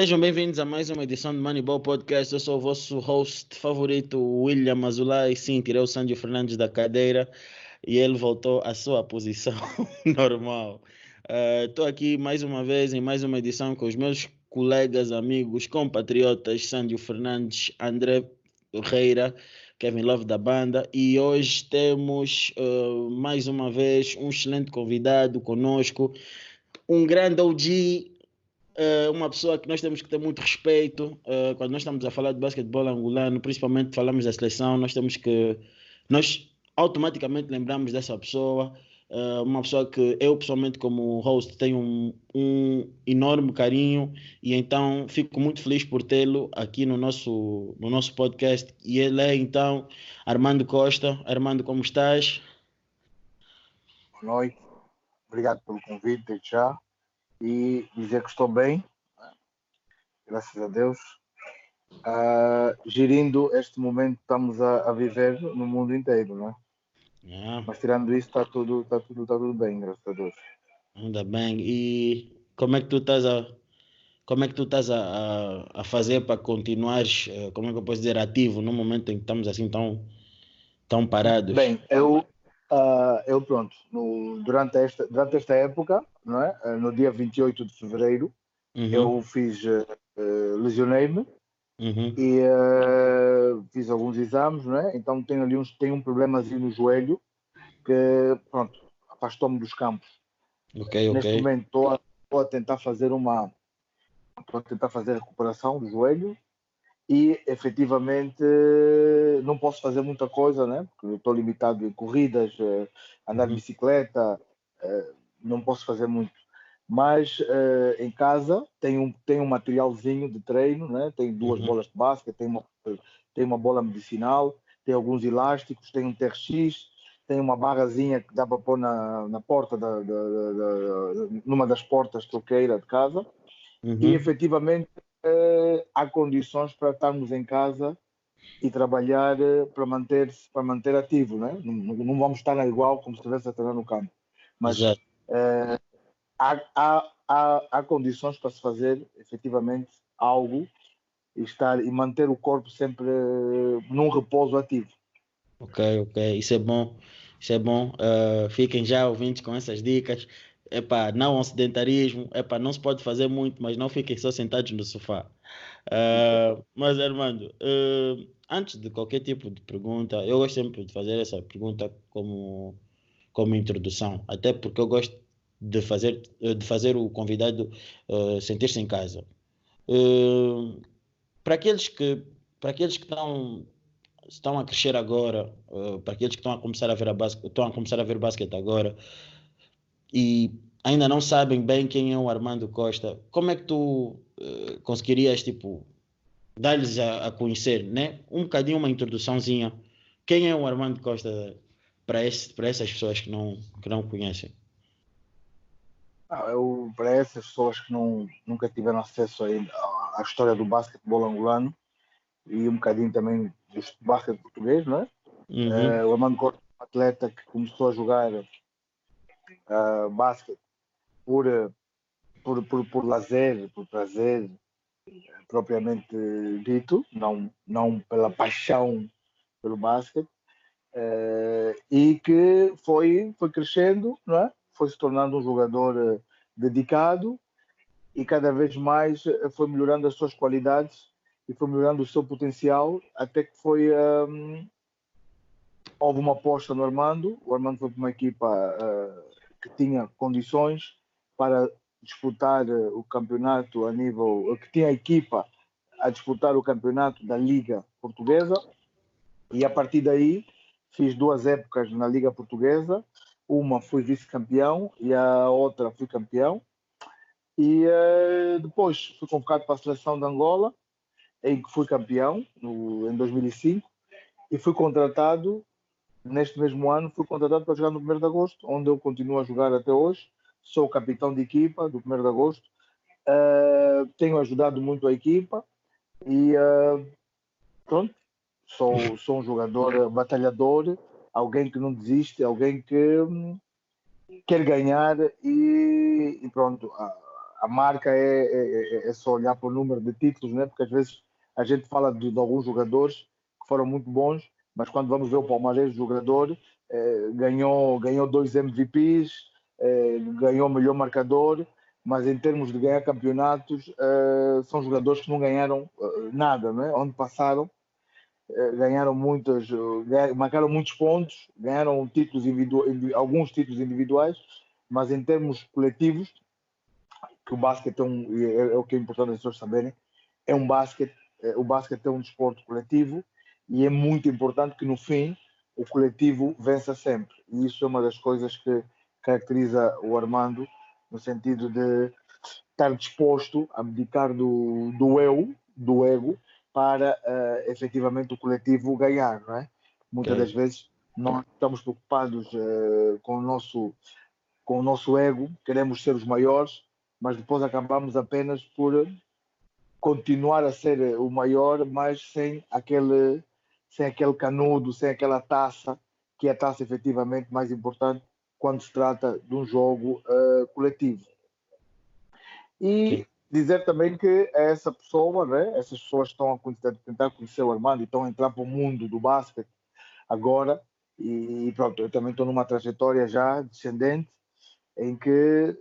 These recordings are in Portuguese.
Sejam bem-vindos a mais uma edição do Moneyball Podcast. Eu sou o vosso host favorito, William Azulay. Sim, tirei o Sandro Fernandes da cadeira e ele voltou à sua posição normal. Estou uh, aqui mais uma vez em mais uma edição com os meus colegas, amigos, compatriotas, Sandro Fernandes, André Ferreira, Kevin Love da banda. E hoje temos uh, mais uma vez um excelente convidado conosco, um grande OG uh, uma pessoa que nós temos que ter muito respeito uh, quando nós estamos a falar de basquetebol angolano, principalmente falamos da seleção, nós temos que nós automaticamente lembramos dessa pessoa, uh, uma pessoa que eu pessoalmente como host tenho um, um enorme carinho e então fico muito feliz por tê-lo aqui no nosso no nosso podcast e ele é então Armando Costa. Armando, como estás? Boa noite, obrigado pelo convite já e dizer que estou bem, graças a Deus, uh, gerindo este momento que estamos a, a, viver no mundo inteiro, não é? Yeah. Mas tirando isso, está tudo, está tudo, está tudo bem, graças a Deus. Ainda bem. E como é que tu estás a como é que tu estás a, a, fazer para continuares, eh, como é que eu posso dizer, ativo no momento em que estamos assim tão, tão parados? Bem, eu, Uh, eu, pronto, no, durante, esta, durante esta época, não é? Uh, no dia 28 de fevereiro, uhum. eu fiz, uh, lesionei-me uhum. e fiz alguns exames, não é? Então tenho ali uns, tenho um problemazinho no joelho que, pronto, afastou-me dos campos. Okay, Neste okay. momento estou a, a tentar fazer uma, estou a tentar fazer a recuperação do joelho e efetivamente não posso fazer muita coisa, né? Porque estou limitado em corridas, eh, andar de uhum. bicicleta, eh, não posso fazer muito. Mas eh, em casa tenho, tenho um materialzinho de treino, né? Tenho duas uhum. bolas de basquete, tenho uma, tenho uma bola medicinal, tenho alguns elásticos, tenho um TRX, tenho uma barrazinha que dá para pôr na, na porta, da, da, da, numa das portas troqueira de casa. Uhum. E efetivamente uh, há condições para estarmos em casa e trabalhar uh, para manter para manter ativo, né? não, não vamos estar igual como se estivesse a treinar no campo, mas uh, há, há, há, há condições para se fazer efetivamente algo e estar e manter o corpo sempre num repouso ativo. Ok, ok, isso é bom, isso é bom. Uh, fiquem já ouvintes com essas dicas epá, não ao sedentarismo, epá, não se pode fazer muito, mas não fiquem só sentados no sofá. Uh, mas, Armando, uh, antes de qualquer tipo de pergunta, eu gosto sempre de fazer essa pergunta como, como introdução, até porque eu gosto de fazer, de fazer o convidado uh, sentir-se em casa. para aqueles que para aqueles que estão estão a crescer agora, para aqueles que estão a começar a ver a basquete, estão a começar a ver basquete agora, e ainda não sabem bem quem é o Armando Costa, como é que tu uh, conseguirias, tipo, dar-lhes a, a, conhecer, né? Um bocadinho uma introduçãozinha. Quem é o Armando Costa para, essas pessoas que não, que não conhecem? Ah, eu, para essas pessoas que não, nunca tiveram acesso à, à história do basquetebol angolano e um bocadinho também do basquete português, não é? Uhum. Uh, o Armando Costa é um atleta que começou a jogar uh, basquete por, por, por, por lazer, por prazer propriamente dito, não, não pela paixão pelo basquete, uh, e que foi, foi crescendo, não é? foi se tornando um jogador uh, dedicado e cada vez mais foi melhorando as suas qualidades e foi melhorando o seu potencial até que foi um, houve uma aposta no Armando o Armando foi para uma equipa uh, que tinha condições para disputar eh, o campeonato a nível, que tinha equipa a disputar o campeonato da Liga Portuguesa. E a partir daí fiz duas épocas na Liga Portuguesa, uma fui vice-campeão e a outra fui campeão. E uh, depois fui convocado para a seleção de Angola em que fui campeão no, em 2005 e fui contratado neste mesmo ano fui contratado para jogar no 1 de agosto, onde eu continuo a jogar até hoje. Sou capitão de equipa do 1 de agosto. Uh, tenho ajudado muito a equipa e uh, pronto, sou, sou um jogador batalhador, alguém que não desiste, alguém que um, quer ganhar e, e pronto. A, a marca é, é, é, é, só olhar para o número de títulos, né? porque às vezes a gente fala de, de alguns jogadores que foram muito bons, mas quando vamos ver o Palmeiras, jogador eh, ganhou, ganhou dois MVPs, eh, ganhou melhor marcador, mas em termos de ganhar campeonatos, eh, são jogadores que não ganharam eh, nada, né? onde passaram, eh, ganharam muitas, eh, marcaram muitos pontos, ganharam títulos alguns títulos individuais, mas em termos coletivos, que o basquete é, um, é, é o que é importante as pessoas saberem, é um basquete, o basquete é um desporto coletivo e é muito importante que no fim o coletivo vença sempre. E isso é uma das coisas que caracteriza o Armando, no sentido de estar disposto a abdicar do, do eu, do ego, para uh, efetivamente o coletivo ganhar, não é? Muitas okay. das vezes nós estamos preocupados uh, com o nosso com o nosso ego, queremos ser os maiores, mas depois acabamos apenas por continuar a ser o maior, mas sem aquele, sem aquele canudo, sem aquela taça, que é a taça efetivamente mais importante quando se trata de um jogo uh, coletivo. E dizer também que essa pessoa, né, essas pessoas estão a tentar conhecer o Armando e estão a entrar para o mundo do basquete agora, e pronto, eu também estou numa trajetória já descendente, em que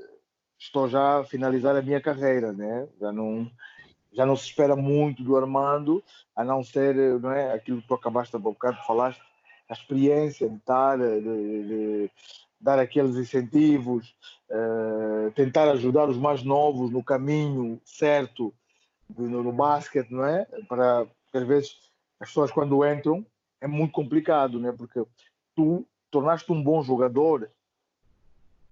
estou já a finalizar a minha carreira, né? Já não já não se espera muito do Armando, a não ser não é, aquilo que tu acabaste há bocado de falaste, a experiência de estar, de, de, de dar aqueles incentivos, uh, tentar ajudar os mais novos no caminho certo no, no basquete, não é? Para, porque às vezes as pessoas quando entram é muito complicado, né? Porque tu tornaste um bom jogador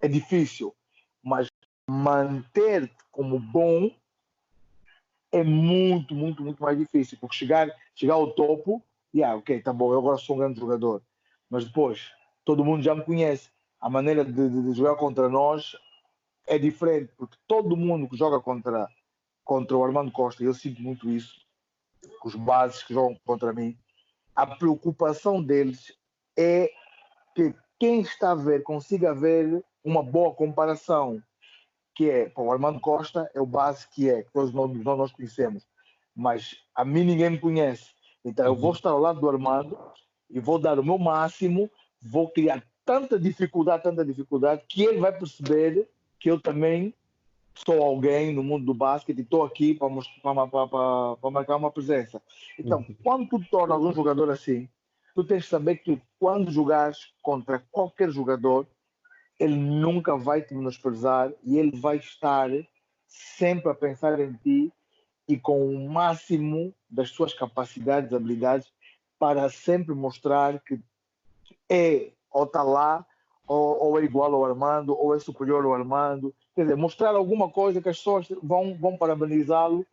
é difícil, mas manter-te como bom é muito, muito, muito mais difícil, porque chegar, chegar ao topo, yeah, ok, tá bom, eu agora sou um grande jogador, mas depois todo mundo já me conhece. A maneira de, de, de jogar contra nós é diferente, porque todo mundo que joga contra, contra o Armando Costa, eu sinto muito isso, os bases que jogam contra mim, a preocupação deles é que quem está a ver consiga ver uma boa comparação, que é, o Armando Costa é o base que é, que todos nós, nós conhecemos, mas a mim ninguém me conhece. Então eu vou uhum. estar ao lado do Armando e vou dar o meu máximo, vou criar tanta dificuldade, tanta dificuldade, que ele vai perceber que eu também sou alguém no mundo do basquete e estou aqui para, para, para, para, marcar uma presença. Então, uhum. quando tu tornas um jogador assim, tu tens que saber que quando jogares contra qualquer jogador, ele nunca vai te menosprezar e ele vai estar sempre a pensar em ti e com o máximo das suas capacidades, habilidades, para sempre mostrar que é ou está lá, ou, ou, é igual ao Armando, ou é superior ao Armando. Quer dizer, mostrar alguma coisa que as pessoas vão, vão parabenizá-lo.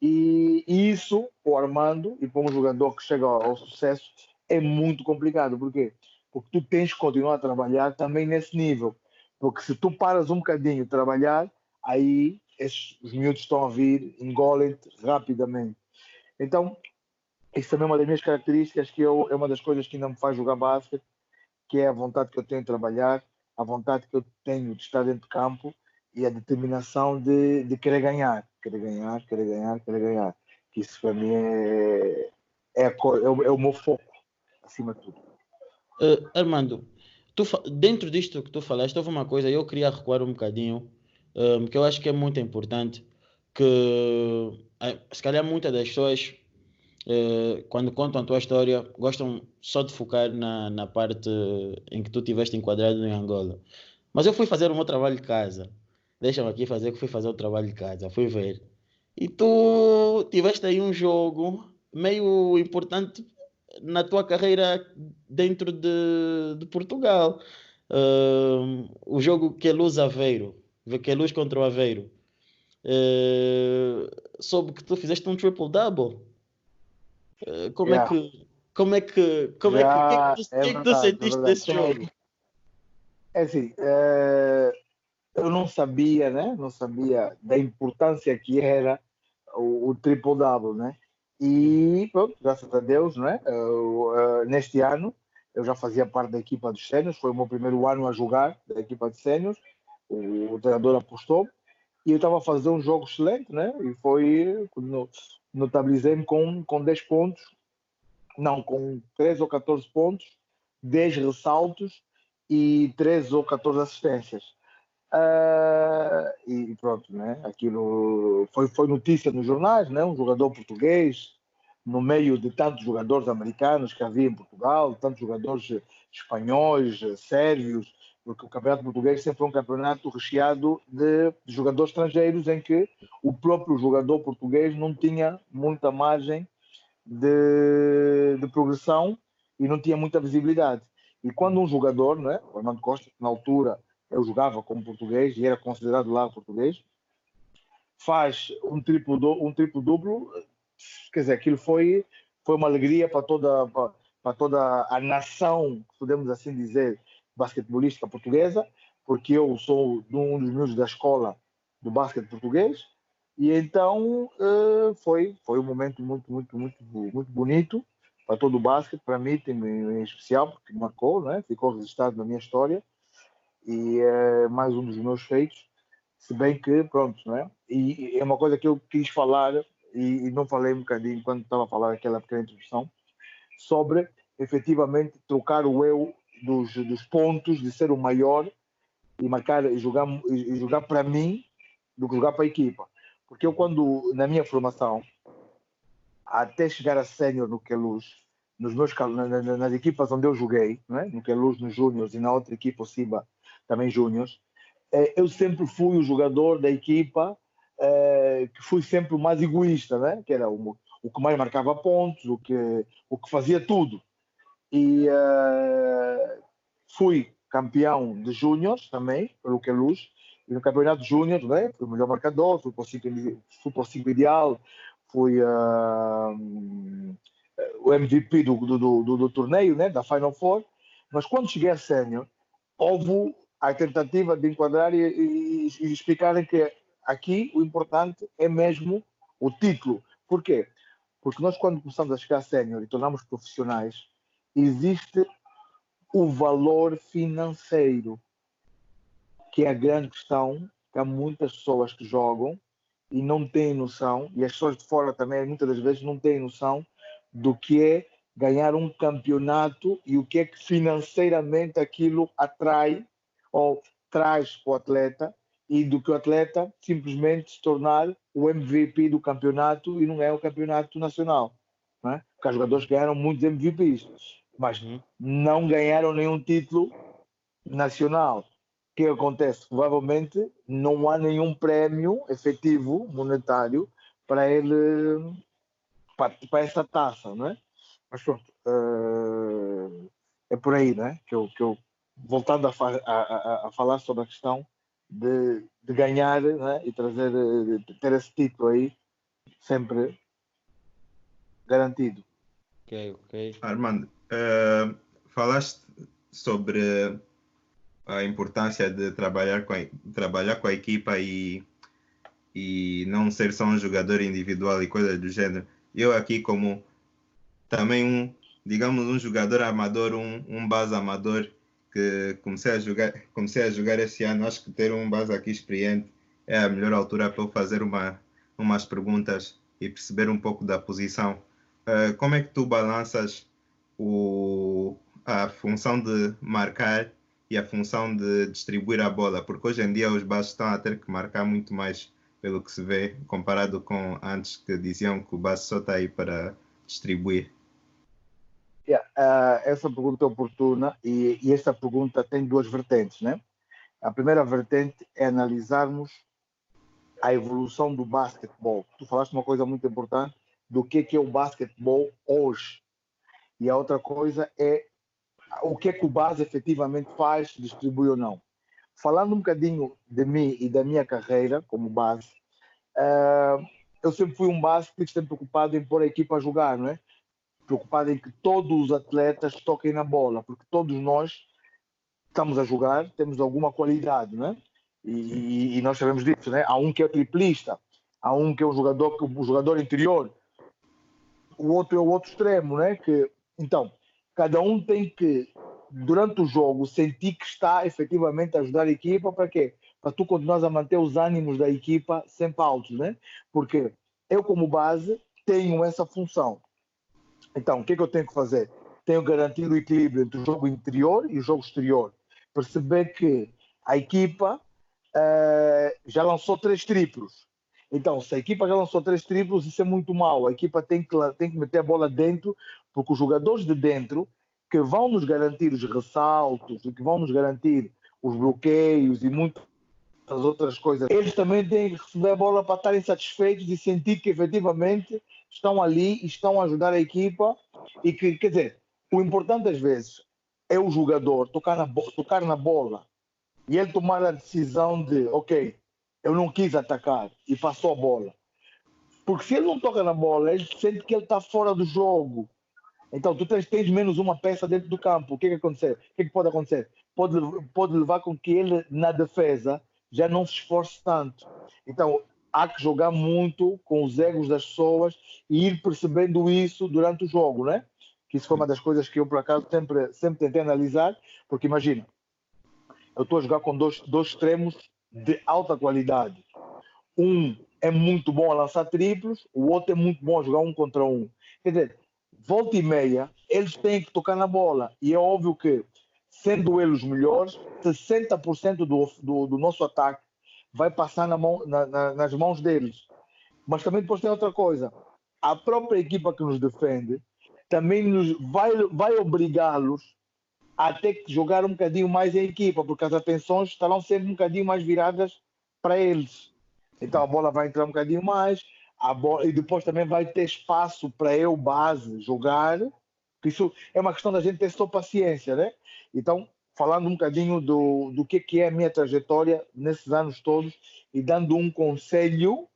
E, e, isso, o Armando, e para um jogador que chega ao, ao sucesso, é muito complicado. Por quê? porque tu tens que continuar a trabalhar também nesse nível. Porque se tu paras um bocadinho de trabalhar, aí esses, os miúdos estão a vir, engolem-te rapidamente. Então, isso também é uma das minhas características, que eu, é uma das coisas que ainda me faz jogar basquete, que é a vontade que eu tenho de trabalhar, a vontade que eu tenho de estar dentro de campo e a determinação de, de querer ganhar, querer ganhar, querer ganhar, querer ganhar. Que isso para mim é, é, é, o, é o meu foco, acima de tudo. Uh, Armando, tu, dentro disto que tu falaste, houve uma coisa, eu queria recuar um bocadinho, um, que eu acho que é muito importante, que uh, se calhar muitas das pessoas, uh, quando contam a tua história, gostam só de focar na, na parte em que tu tiveste enquadrado em Angola. Mas eu fui fazer o meu trabalho de casa. Deixa-me aqui fazer que fui fazer o trabalho de casa, fui ver. E tu tiveste aí um jogo meio importante na tua carreira dentro de, de Portugal. Uh, o jogo que é Luz Aveiro, que é Luz contra o Aveiro. Uh, soube que tu fizeste um triple-double. Uh, como, é yeah. é que, como é que. Como yeah, é que. O que, é que, é que tu sentiste desse jogo? É assim. Uh, eu não sabia, né? Não sabia da importância que era o, o triple-double, né? E pronto, graças a Deus, né? Eu, uh, neste ano eu já fazia parte da equipa dos sénios, foi o meu primeiro ano a jogar da equipa de sénios, o, o treinador apostou e eu estava a fazer um jogo excelente, né? E foi, notabilizei-me com, com 10 pontos, não, com 13 ou 14 pontos, 10 ressaltos e 13 ou 14 assistências. Uh, e pronto, né? Aquilo foi, foi notícia nos jornais, né? Um jogador português no meio de tantos jogadores americanos que havia em Portugal, tantos jogadores espanhóis, sérvios, porque o campeonato português sempre foi um campeonato recheado de, jogadores estrangeiros em que o próprio jogador português não tinha muita margem de, de progressão e não tinha muita visibilidade. E quando um jogador, né, o Armando Costa, na altura eu jogava como português e era considerado lá português, faz um triplo, um triplo duplo, quer dizer, aquilo foi, foi uma alegria para toda, para, para toda a nação, podemos assim dizer, basquetebolística portuguesa, porque eu sou um dos meus da escola do basquete português, e então uh, foi, foi um momento muito, muito, muito, muito bonito para todo o basquete, para mim em especial, porque marcou, né? ficou registrado na minha história, e é mais um dos meus feitos, se bem que, pronto, né? e é uma coisa que eu quis falar, e, e não falei um bocadinho quando estava a falar aquela pequena introdução, sobre efetivamente trocar o eu dos, dos pontos, de ser o maior e marcar e jogar, e jogar para mim do que jogar para a equipa. Porque eu, quando, na minha formação, até chegar a sénior no Queluz, nos meus, na, nas equipas onde eu joguei, né? no Queluz, nos Júniors e na outra equipa, o Ciba, também Júniors, eh, eu sempre fui o jogador da equipa eh, que fui sempre o mais egoísta, né? que era o, o que mais marcava pontos, o que, o que fazia tudo. E uh, fui campeão de júniores também, pelo que é luz, e no campeonato júnior, né, fui o melhor marcador, fui para o 5, fui para o cinco ideal, fui uh, o MVP do, do, do, do, torneio, né, da Final Four, mas quando cheguei a sénior, houve a tentativa de enquadrar e, e, e explicarem que aqui o importante é mesmo o título. Por quê? Porque nós quando começamos a chegar a sénior e tornamos profissionais, existe o valor financeiro, que é a grande questão, que há muitas pessoas que jogam e não têm noção, e as pessoas de fora também muitas das vezes não têm noção do que é ganhar um campeonato e o que é que financeiramente aquilo atrai ou traz para o atleta e do que o atleta simplesmente se tornar o MVP do campeonato e não é o campeonato nacional. Não é? Porque há jogadores ganharam muitos MVPs mas uhum. não ganharam nenhum título nacional. O que acontece? Provavelmente não há nenhum prémio efetivo monetário para ele, para, para essa taça, não é? Mas pronto, uh, é por aí, né? Que eu, que eu voltando a, a, a, falar sobre a questão de, de ganhar né? e trazer, de ter esse título aí sempre garantido. Ok, ok. Armando, Uh, falaste sobre a importância de trabalhar com a, trabalhar com a equipa e, e não ser só um jogador individual e coisas do gênero. Eu aqui como também um, digamos, um jogador amador, um, um base amador que comecei a jogar, comecei a jogar esse ano, acho que ter um base aqui experiente é a melhor altura para eu fazer uma, umas perguntas e perceber um pouco da posição. Uh, como é que tu balanças o, a função de marcar e a função de distribuir a bola, porque hoje em dia os bases estão a ter que marcar muito mais pelo que se vê, comparado com antes que diziam que o base só está aí para distribuir. Yeah, uh, essa pergunta é oportuna e, e essa pergunta tem duas vertentes, né? A primeira vertente é analisarmos a evolução do basquetebol. Tu falaste uma coisa muito importante do que, que é o basquetebol hoje. E a outra coisa é o que é que o base efetivamente faz, distribui ou não. Falando um bocadinho de mim e da minha carreira como base, uh, eu sempre fui um base que sempre preocupado em pôr a equipa a jogar, não é? Preocupado em que todos os atletas toquem na bola, porque todos nós estamos a jogar, temos alguma qualidade, não é? E, e, nós sabemos disso, né? Há um que é triplista, há um que é um jogador, um jogador interior, o outro é o outro extremo, né? Que então, cada um tem que, durante o jogo, sentir que está efetivamente a ajudar a equipa para quê? para tu continuar a manter os ânimos da equipa sempre altos, né? Porque eu, como base, tenho essa função. Então, o que é que eu tenho que fazer? Tenho que garantir o equilíbrio entre o jogo interior e o jogo exterior. Perceber que a equipa uh, já lançou três triplos. Então, se a equipa já lançou três triplos, isso é muito mal. A equipa tem que, tem que meter a bola dentro, porque os jogadores de dentro que vão nos garantir os ressaltos que vão nos garantir os bloqueios e muitas outras coisas, eles também têm que receber a bola para estarem satisfeitos e sentir que efetivamente estão ali e estão a ajudar a equipa e que, quer dizer, o importante às vezes é o jogador tocar na, tocar na bola e ele tomar a decisão de, ok, eu não quis atacar e passou a bola. Porque se ele não toca na bola, ele sente que ele está fora do jogo. Então, tu tens, tens, menos uma peça dentro do campo. O que, é que acontecer? O que, é que pode acontecer? Pode, pode levar com que ele, na defesa, já não se esforce tanto. Então, há que jogar muito com os egos das pessoas e ir percebendo isso durante o jogo, né? Que isso foi uma das coisas que eu, por acaso, sempre, sempre tentei analisar, porque imagina, eu estou a jogar com dois, dois extremos de alta qualidade. Um é muito bom a lançar triplos, o outro é muito bom a jogar um contra um. Quer dizer, volta e meia, eles têm que tocar na bola. E é óbvio que, sendo eles melhores, 60% do, do, do, nosso ataque vai passar na mão, na, na, nas mãos deles. Mas também depois tem outra coisa. A própria equipa que nos defende também nos vai, vai obrigá-los a ter que jogar um bocadinho mais em equipa, porque as atenções estarão sempre um bocadinho mais viradas para eles. Então a bola vai entrar um bocadinho mais, bola, e depois também vai ter espaço para eu, base, jogar. Isso é uma questão da gente ter só paciência, né? Então, falando um bocadinho do, do que, que é a minha trajetória nesses anos todos e dando um conselho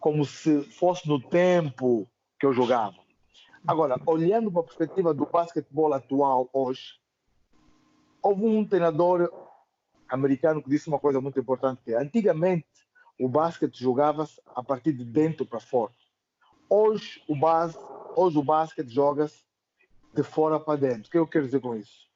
como se fosse no tempo que eu jogava. Agora, olhando para a perspectiva do basquetebol atual hoje, houve um treinador americano que disse uma coisa muito importante, que antigamente o basquete jogava-se a partir de dentro para fora. Hoje o, base, hoje o basquete joga-se de fora para dentro. O que eu quero dizer com isso?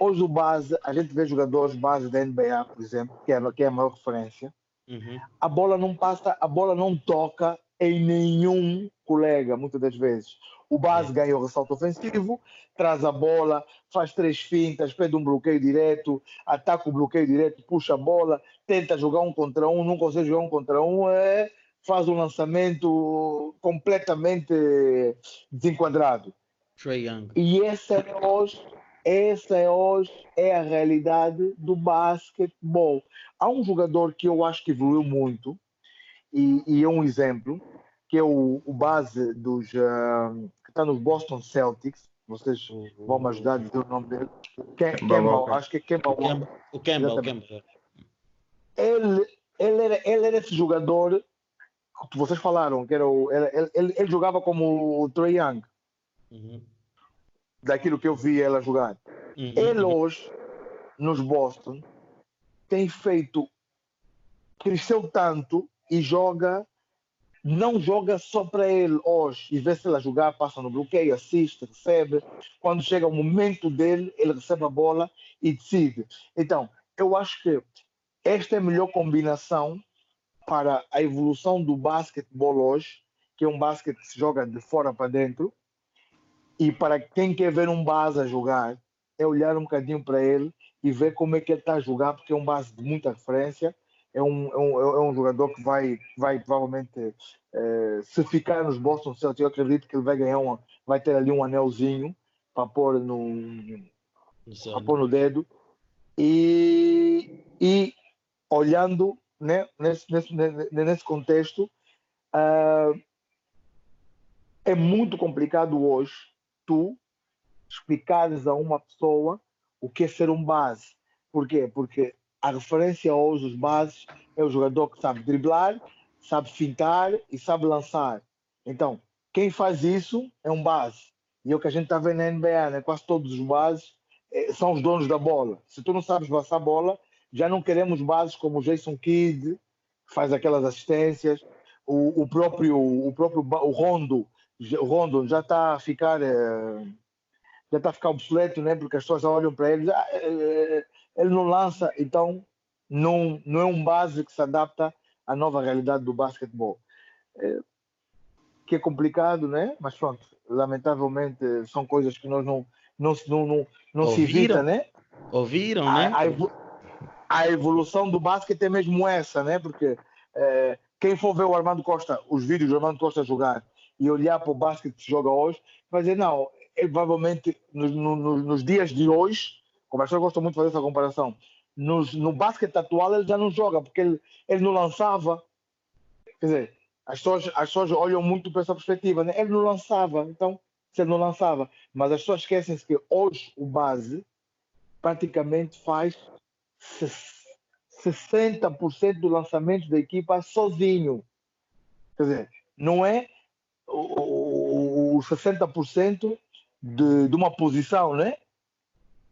Hoje o base, a gente vê jogadores base da NBA, por exemplo, que é, que é a maior referência. Uhum. A bola não passa, a bola não toca em nenhum colega, muitas das vezes. O base ganha o ressalto ofensivo, traz a bola, faz três fintas, pede um bloqueio direto, ataca o bloqueio direto, puxa a bola, tenta jogar um contra um, não consegue jogar um contra um, é, faz um lançamento completamente desenquadrado. E essa é hoje, essa é hoje é a realidade do basquetebol. Há um jogador que eu acho que evoluiu muito e, e é um exemplo que é o, o base dos uh, que está nos Boston Celtics. Vocês vão me ajudar a dizer o nome dele. Kemba, acho que é Kemba. O Kemba, o Kemba. Ele, ele, era, ele era esse jogador que vocês falaram, que era o, ele, ele, ele jogava como o Trey Young. Uhum. Daquilo que eu vi ela jogar. Uhum. Ele hoje, nos Boston, tem feito, cresceu tanto e joga não joga só para ele hoje e vê se ele a jogar, passa no bloqueio, assiste, recebe. Quando chega o momento dele, ele recebe a bola e decide. Então, eu acho que esta é a melhor combinação para a evolução do basquetebol hoje, que é um basquete que se joga de fora para dentro, e para quem quer ver um base a jogar, é olhar um bocadinho para ele e ver como é que ele está a jogar, porque é um base de muita referência é um, é um, é um jogador que vai, vai provavelmente, é, se ficar nos Boston Celtics, eu acredito que ele vai ganhar uma, vai ter ali um anelzinho para pôr no, para pôr no dedo. E, e olhando né, nesse, nesse, nesse contexto, uh, é muito complicado hoje tu explicares a uma pessoa o que é ser um base. Por quê? Porque a referência hoje dos bases é o jogador que sabe driblar, sabe fintar e sabe lançar. Então, quem faz isso é um base. E é o que a gente está vendo na NBA, né? quase todos os bases eh, são os donos da bola. Se tu não sabes passar bola, já não queremos bases como o Jason Kidd, que faz aquelas assistências, o, o próprio o próprio o Rondo, o Rondo já está a ficar eh, já está a ficar obsoleto, né? Porque as pessoas olham para ele, ah, ele não lança, então não, não é um base que se adapta à nova realidade do basquetebol. Que é complicado, né? Mas pronto, lamentavelmente são coisas que nós não, não, não, não, não se evita, né? Ouviram, né? A, a, a, evolução do basquete é mesmo essa, né? Porque é, quem for ver o Armando Costa, os vídeos do Armando Costa jogar e olhar para o basquete que se joga hoje, vai dizer, não, ele provavelmente nos, nos, nos dias de hoje, como as pessoas gostam muito de fazer essa comparação, nos, no basquete atual ele já não joga, porque ele, ele não lançava. Quer dizer, as pessoas, as pessoas olham muito para essa perspectiva, né? Ele não lançava, então, se ele não lançava. Mas as pessoas esquecem-se que hoje o base praticamente faz 60% do lançamento da equipa sozinho. Quer dizer, não é os 60% de, de uma posição, né?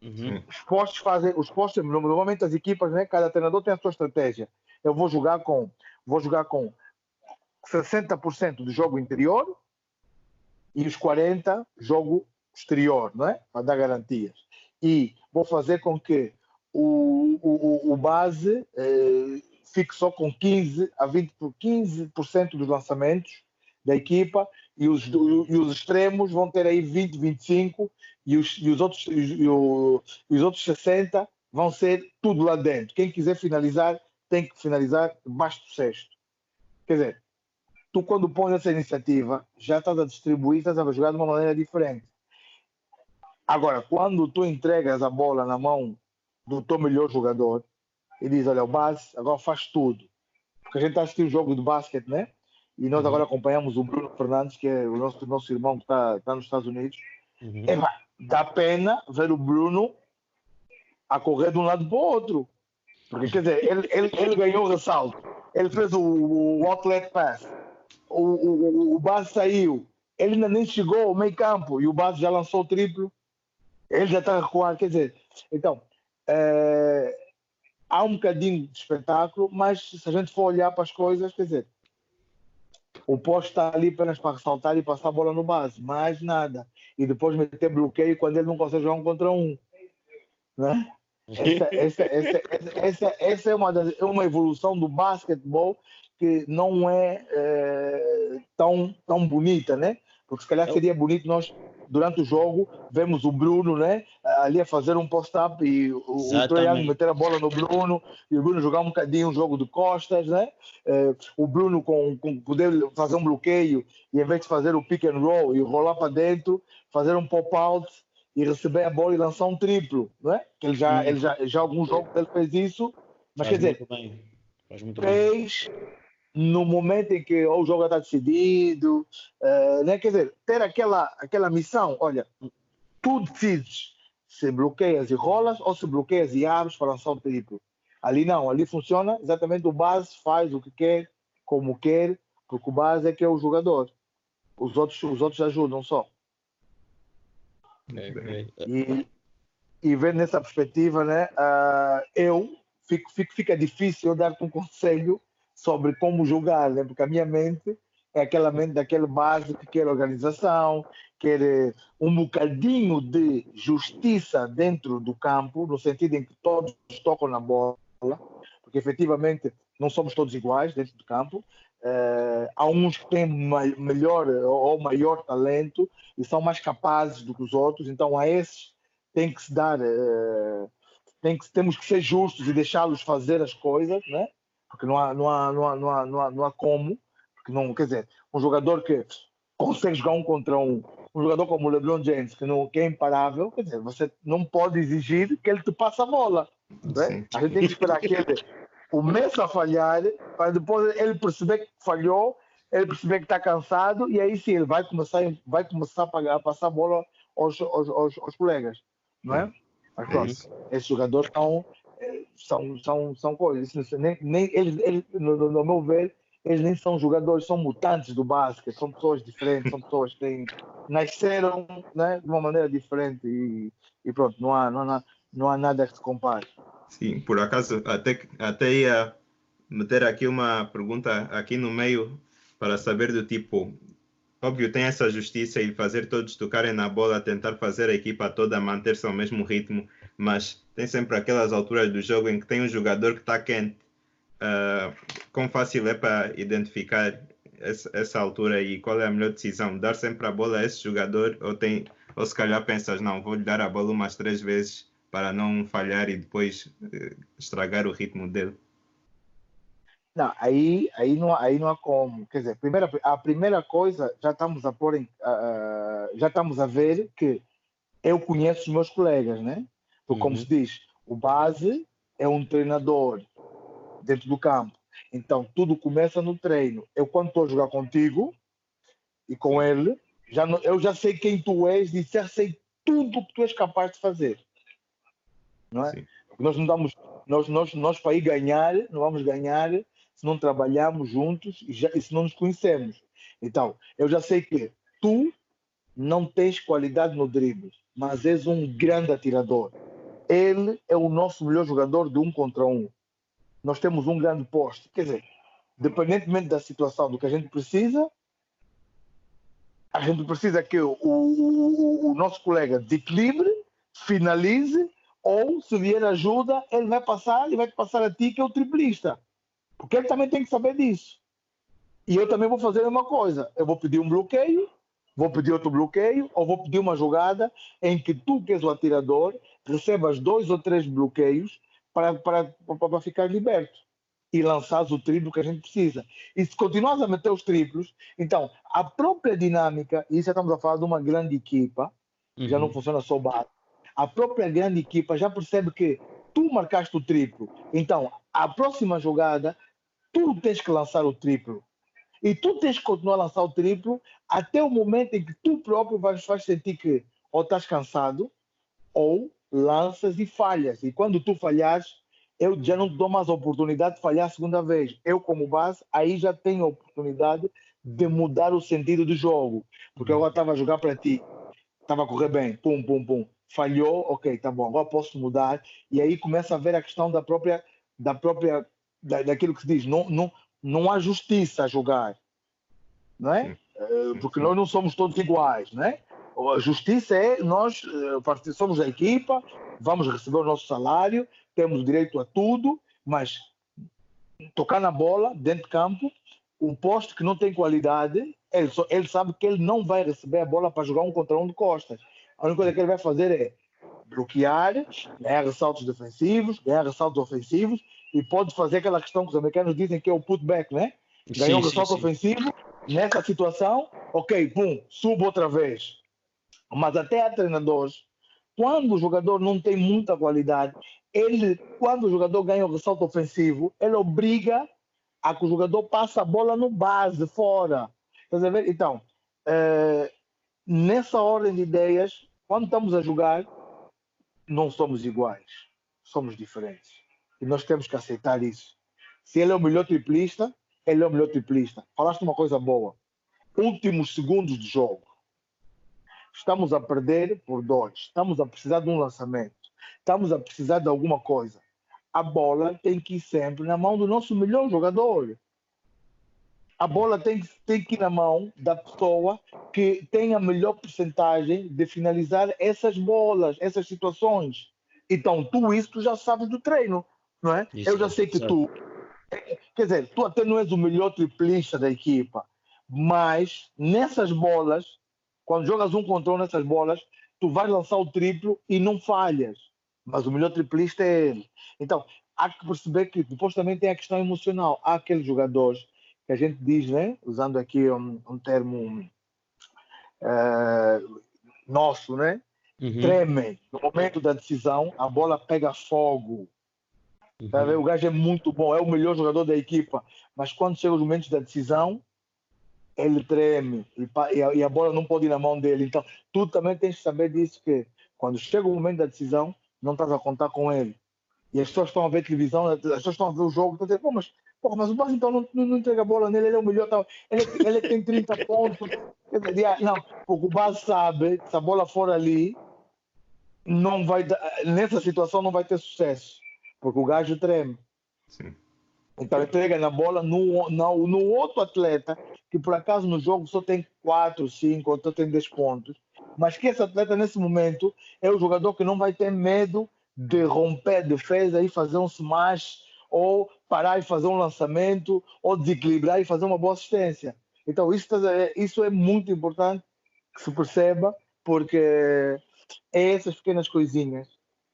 Uhum. Os postos fazem, os postos, normalmente as equipas, né? Cada treinador tem a sua estratégia. Eu vou jogar com, vou jogar com 60% do jogo interior e os 40% jogo exterior, não é? Para dar garantias. E vou fazer com que o, o, o base eh, fique só com 15 a 20 por 15% dos lançamentos da equipa e os, e os extremos vão ter aí 20, 25 e os, e os, outros, e, o, os outros 60 vão ser tudo lá dentro. Quem quiser finalizar tem que finalizar debaixo do sexto. Quer dizer, tu quando pões essa iniciativa já estás a distribuir, estás a jogar de uma maneira diferente. Agora, quando tu entregas a bola na mão do teu melhor jogador e diz, olha, o base agora faz tudo. Porque a gente está assistindo jogo de basquete, né? E nós uhum. agora acompanhamos o Bruno Fernandes, que é o nosso, nosso irmão que está tá nos Estados Unidos. Uhum. É, dá pena ver o Bruno a correr de um lado para o outro. Porque, quer dizer, ele, ele, ele ganhou o ressalto. Ele fez o, o outlet pass. O, o, o base saiu. Ele ainda nem chegou ao meio campo e o base já lançou o triplo. Ele já está a recuar. Quer dizer, então, é, há um bocadinho de espetáculo, mas se a gente for olhar para as coisas, quer dizer, o posto está ali apenas para ressaltar e passar a bola no base, mais nada. E depois meter bloqueio quando ele não consegue jogar um contra um. Né? Essa, essa, essa, essa, essa é uma, das, é uma evolução do basquetebol que não é, é, tão, tão bonita, né? Porque se calhar seria bonito nós durante o jogo, vemos o Bruno né, ali a fazer um post-up e o, o Troiano meter a bola no Bruno e o Bruno jogar um bocadinho um jogo de costas, né? Eh, o Bruno com, com, poder fazer um bloqueio e em vez de fazer o pick and roll e rolar para dentro, fazer um pop-out e receber a bola e lançar um triplo, né? Que ele já, ele já, já algum jogo ele fez isso, mas Faz quer dizer, fez bem no momento em que o jogo está decidido, uh, né? quer dizer, ter aquela, aquela missão, olha, tu decides se bloqueias e rolas ou se bloqueias e abres para lançar o triplo. Ali não, ali funciona exatamente o base faz o que quer, como quer, porque o base é que é o jogador. Os outros, os outros ajudam só. É, é. E, e vendo nessa perspectiva, né, uh, eu fico, fico, fica difícil eu dar-te um conselho sobre como julgar, né? porque a minha mente é aquela mente daquele base que quer organização, quer eh, um bocadinho de justiça dentro do campo, no sentido em que todos tocam na bola, porque efetivamente não somos todos iguais dentro do campo. Uh, há uns que têm melhor ou maior talento e são mais capazes do que os outros, então a esses tem que se dar, uh, tem que, temos que ser justos e deixá-los fazer as coisas, né? Porque não há, não há, não há, não há, não há, não há como, porque não, quer dizer, um jogador que consegue jogar um contra um, um jogador como o LeBron James, que, não, que é imparável, quer dizer, você não pode exigir que ele te passe a bola. Né? A gente tem que esperar que ele comece a falhar, para depois ele perceber que falhou, ele perceber que está cansado, e aí sim ele vai começar, vai começar a, pagar, a passar a bola aos, aos, aos, aos colegas. Não é? Mas pronto, é esse jogador não, são, são, são coisas. Nem, nem, eles, eles no, no, meu ver, eles nem são jogadores, são mutantes do basquete, são pessoas diferentes, são pessoas que têm, nasceram né, de uma maneira diferente e, e pronto, não há, não, há, não há nada que se compare. Sim, por acaso até, até ia meter aqui uma pergunta aqui no meio para saber do tipo, óbvio tem essa justiça e fazer todos tocarem na bola, tentar fazer a equipa toda manter-se ao mesmo ritmo, mas tem sempre aquelas alturas do jogo em que tem um jogador que está quente. Uh, quão fácil é para identificar essa, essa, altura e qual é a melhor decisão? Dar sempre a bola a esse jogador ou, tem, ou se calhar pensas, não, vou lhe dar a bola umas três vezes para não falhar e depois uh, estragar o ritmo dele? Não, aí, aí, não, aí não há como. Quer dizer, primeira, a primeira coisa, já estamos a pôr em, uh, já estamos a ver que eu conheço os meus colegas, né? Porque, como uhum. se diz, o base é um treinador dentro do campo. Então, tudo começa no treino. Eu, quando estou a jogar contigo e com ele, já não, eu já sei quem tu és e já sei tudo que tu és capaz de fazer. Não é? Nós não damos, nós, nós, nós para ir ganhar, não vamos ganhar se não trabalharmos juntos e, já, e se não nos conhecemos. Então, eu já sei que tu não tens qualidade no drible, mas és um grande atirador ele é o nosso melhor jogador de um contra um. Nós temos um grande poste. Quer dizer, independentemente da situação, do que a gente precisa, a gente precisa que o, o, o nosso colega desequilibre, finalize, ou se vier ajuda, ele vai passar e vai passar a ti, que é o triplista. Porque ele também tem que saber disso. E eu também vou fazer uma coisa. Eu vou pedir um bloqueio, vou pedir outro bloqueio, ou vou pedir uma jogada em que tu, que és o atirador, recebas dois ou três bloqueios para, para, para ficar liberto e lançares o triplo que a gente precisa. E se continuas a meter os triplos, então a própria dinâmica, e já estamos a falar de uma grande equipa, uhum. já não uhum. funciona só base, a própria grande equipa já percebe que tu marcaste o triplo, então a próxima jogada tu tens que lançar o triplo. E tu tens que continuar a lançar o triplo até o momento em que tu próprio vais, vais sentir que ou estás cansado ou lanças e falhas. E quando tu falhas, eu já não te dou mais a oportunidade de falhar a segunda vez. Eu, como base, aí já tenho a oportunidade de mudar o sentido do jogo. Porque eu agora estava a jogar para ti, estava a correr bem, pum, pum, pum. Falhou, ok, tá bom, agora posso mudar. E aí começa a ver a questão da própria, da própria, da, daquilo que se diz, não, não, não há justiça a jogar, não é? Eh, porque nós não somos todos iguais, não é? A justiça é nós eh, somos a equipa, vamos receber o nosso salário, temos direito a tudo, mas tocar na bola dentro de campo, o posto que não tem qualidade, ele, só, ele sabe que ele não vai receber a bola para jogar um contra um de costas. A única coisa que ele vai fazer é bloquear, ganhar ressaltos defensivos, ganhar ressaltos ofensivos e pode fazer aquela questão que os americanos dizem que é o putback, né? Ganhou um ressalto sim, sim. ofensivo, nessa situação, ok, pum, subo outra vez. Mas até há treinadores, quando o jogador não tem muita qualidade, ele, quando o jogador ganha o ressalto ofensivo, ele obriga a que o jogador passe a bola no base, fora. Então, é, nessa ordem de ideias, quando estamos a jogar, não somos iguais, somos diferentes. E nós temos que aceitar isso. Se ele é o melhor triplista, ele é o melhor triplista. Falaste uma coisa boa. Últimos segundos de jogo. Estamos a perder por dois. Estamos a precisar de um lançamento. Estamos a precisar de alguma coisa. A bola tem que ir sempre na mão do nosso melhor jogador. A bola tem, tem que ir na mão da pessoa que tem a melhor porcentagem de finalizar essas bolas, essas situações. Então, tu isso tu já sabes do treino, não é? Isso, Eu já sei que tu, quer dizer, tu até não és o melhor triplista da equipa, mas nessas bolas quando jogas um contra um nessas bolas, tu vais lançar o triplo e não falhas. Mas o melhor triplista é ele. Então, há que perceber que depois também tem a questão emocional. Há aqueles jogadores que a gente diz, né? usando aqui um, um termo uh, nosso, né? Uhum. tremem no momento da decisão, a bola pega fogo. Uhum. O gajo é muito bom, é o melhor jogador da equipa, mas quando chega os momentos da decisão, ele treme e a, bola não pode ir na mão dele. Então, tu também tens que saber disso que quando chega o momento da decisão, não estás a contar com ele. E as pessoas estão a ver televisão, as pessoas estão a ver o jogo, estão a dizer, pô, mas, pô, mas o Barça então não, não, não, entrega a bola nele, ele é o melhor, tá, ele, ele tem 30 pontos. Não, porque o Barça sabe que se a bola for ali, não vai, nessa situação não vai ter sucesso, porque o gajo treme. Sim. Então entrega na bola no, no, no outro atleta que por acaso no jogo só tem 4, 5, ou só tem 10 pontos, mas que esse atleta nesse momento é o jogador que não vai ter medo de romper a defesa e fazer um smash, ou parar e fazer um lançamento, ou desequilibrar e fazer uma boa assistência. Então, isso, isso é muito importante que se perceba, porque é essas pequenas coisinhas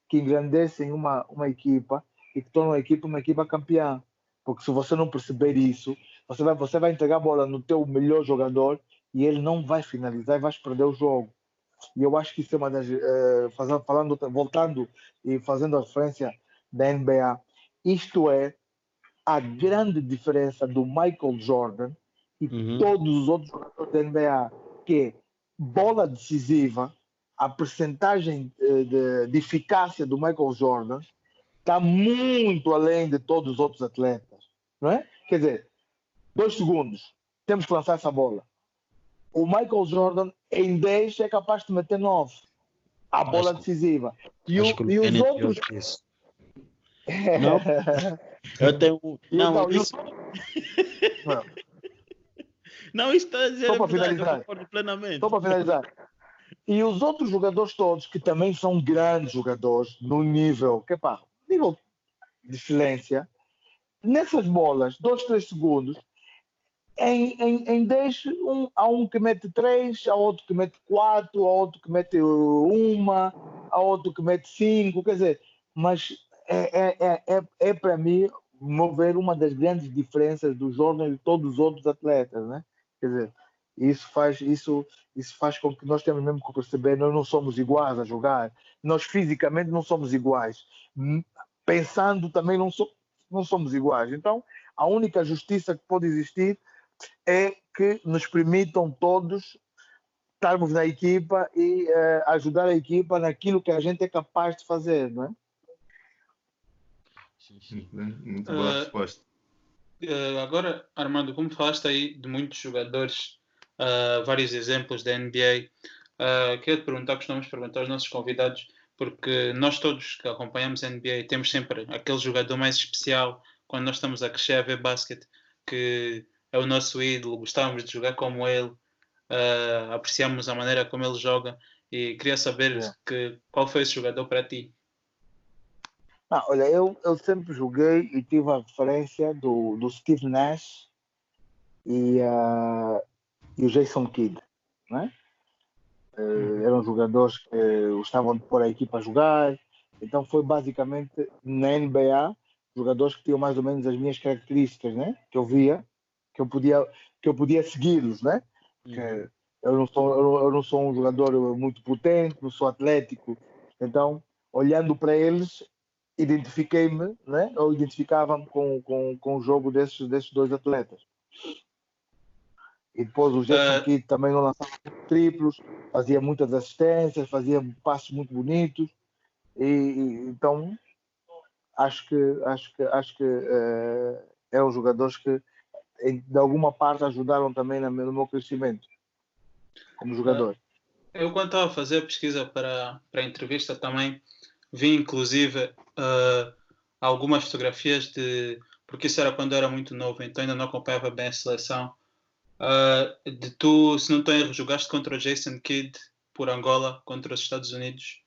que engrandecem uma, uma equipa e que tornam a equipa uma equipa campeã. Porque se você não perceber isso, você vai, você vai entregar a bola no teu melhor jogador e ele não vai finalizar e vais perder o jogo. E eu acho que isso é uma das. Uh, falando, voltando e fazendo a referência da NBA, isto é a grande diferença do Michael Jordan e uhum. todos os outros jogadores da NBA, que é bola decisiva, a percentagem de, de, de eficácia do Michael Jordan está muito além de todos os outros atletas, não é? Quer dizer, dois segundos, temos que lançar essa bola. O Michael Jordan em 10 é capaz de meter 9. A bola acho decisiva. E, o, e os outros. Não, eu tenho. Não, não isso. Não. não, isso está a dizer. Só para finalizar. Plenamente. Só para finalizar. E os outros jogadores todos, que também são grandes jogadores, no nível, que pá, nível de excelência, nessas bolas, 2, 3 segundos, em, em, em 10, um, há um que mete 3, há outro que mete 4, há outro que mete 1, há outro que mete 5, quer dizer, mas é, é, é, é, é para mim mover uma das grandes diferenças do Jordan e de todos os outros atletas, né? Quer dizer, isso faz, isso, isso faz com que nós temos mesmo que perceber, nós não somos iguais a jogar, nós fisicamente não somos iguais, hum, pensando também não, so, não somos iguais. Então, a única justiça que pode existir é que nos permitam todos estarmos na equipa e uh, ajudar a equipa naquilo que a gente é capaz de fazer, não é? Muito boa uh, resposta. Uh, agora, Armando, como falaste aí de muitos jogadores, vários exemplos da NBA, uh, queria te perguntar, costumamos perguntar aos nossos convidados, porque nós todos que acompanhamos a NBA temos sempre aquele jogador mais especial quando nós estamos a crescer a ver basquete que é o nosso ídolo, gostávamos de jogar como ele, uh, apreciamos a maneira como ele joga e queria saber é. que, qual foi esse jogador para ti. Ah, olha, eu, eu sempre joguei e tive a referência do, do Steve Nash e, uh, e o Jason Kidd, né? Uh, eram jogadores que gostavam de pôr a equipa a jogar, então foi basicamente na NBA jogadores que tinham mais ou menos as minhas características, né? Que eu via que eu podia que eu podia segui-los, né? Uhum. Que eu não sou eu não sou um jogador muito potente, não sou atlético, então olhando para eles identifiquei-me, né? Ou identificava-me com, com, com o jogo desses desses dois atletas. E depois o Jason uh... Kidd também não lançava triplos, fazia muitas assistências, fazia passos muito bonitos. E, e então acho que acho que acho que uh, é um jogador que de alguma parte ajudaram também no meu crescimento como jogador. Eu, quando estava a fazer a pesquisa para, para a entrevista, também vi, inclusive, uh, algumas fotografias de. Porque isso era quando eu era muito novo, então ainda não acompanhava bem a seleção. Uh, de tu, se não estou erro, jogaste contra o Jason Kidd por Angola, contra os Estados Unidos.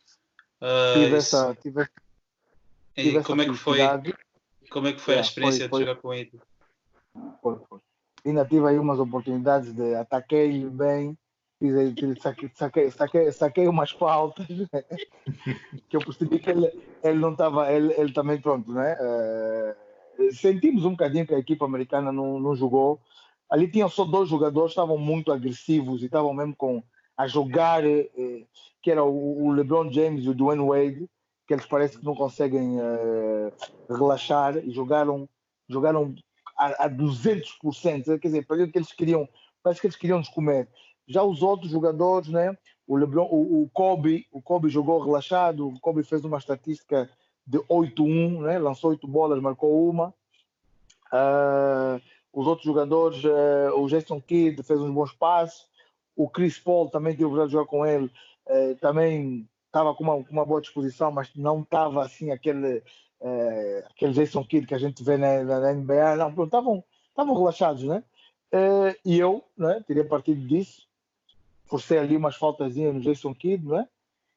Uh, tive essa, tive, tive e como é que foi? Como é que foi é, a experiência foi, foi, de jogar com ele? Foi, foi. Ainda tive aí umas oportunidades de ataquei bem, fiz aí, saquei, saquei, saquei, saquei umas faltas que eu percebi que ele, ele não estava, ele, ele também pronto, né? Uh, sentimos um bocadinho que a equipa americana não, não jogou. Ali tinham só dois jogadores, estavam muito agressivos e estavam mesmo com a jogar, eh, que era o, LeBron James e o Dwayne Wade, que eles parecem que não conseguem uh, relaxar e jogaram, jogaram a, a 200%, quer dizer, parece que eles queriam, parece que eles queriam nos comer. Já os outros jogadores, né? O, Lebron, o, o Kobe, o Kobe jogou relaxado, o Kobe fez uma estatística de 8-1, né? lançou 8 bolas, marcou uma. Uh, os outros jogadores, uh, o Jason Kidd fez uns bons passos, o Chris Paul também tive a jogar com ele, uh, também estava com uma, uma, boa disposição, mas não estava assim aquele é, aquele Jason Kidd que a gente vê na, na NBA, não, estavam, relaxados, né? E eu, né, tirei partido disso, forcei ali umas faltazinhas no Jason Kidd, né?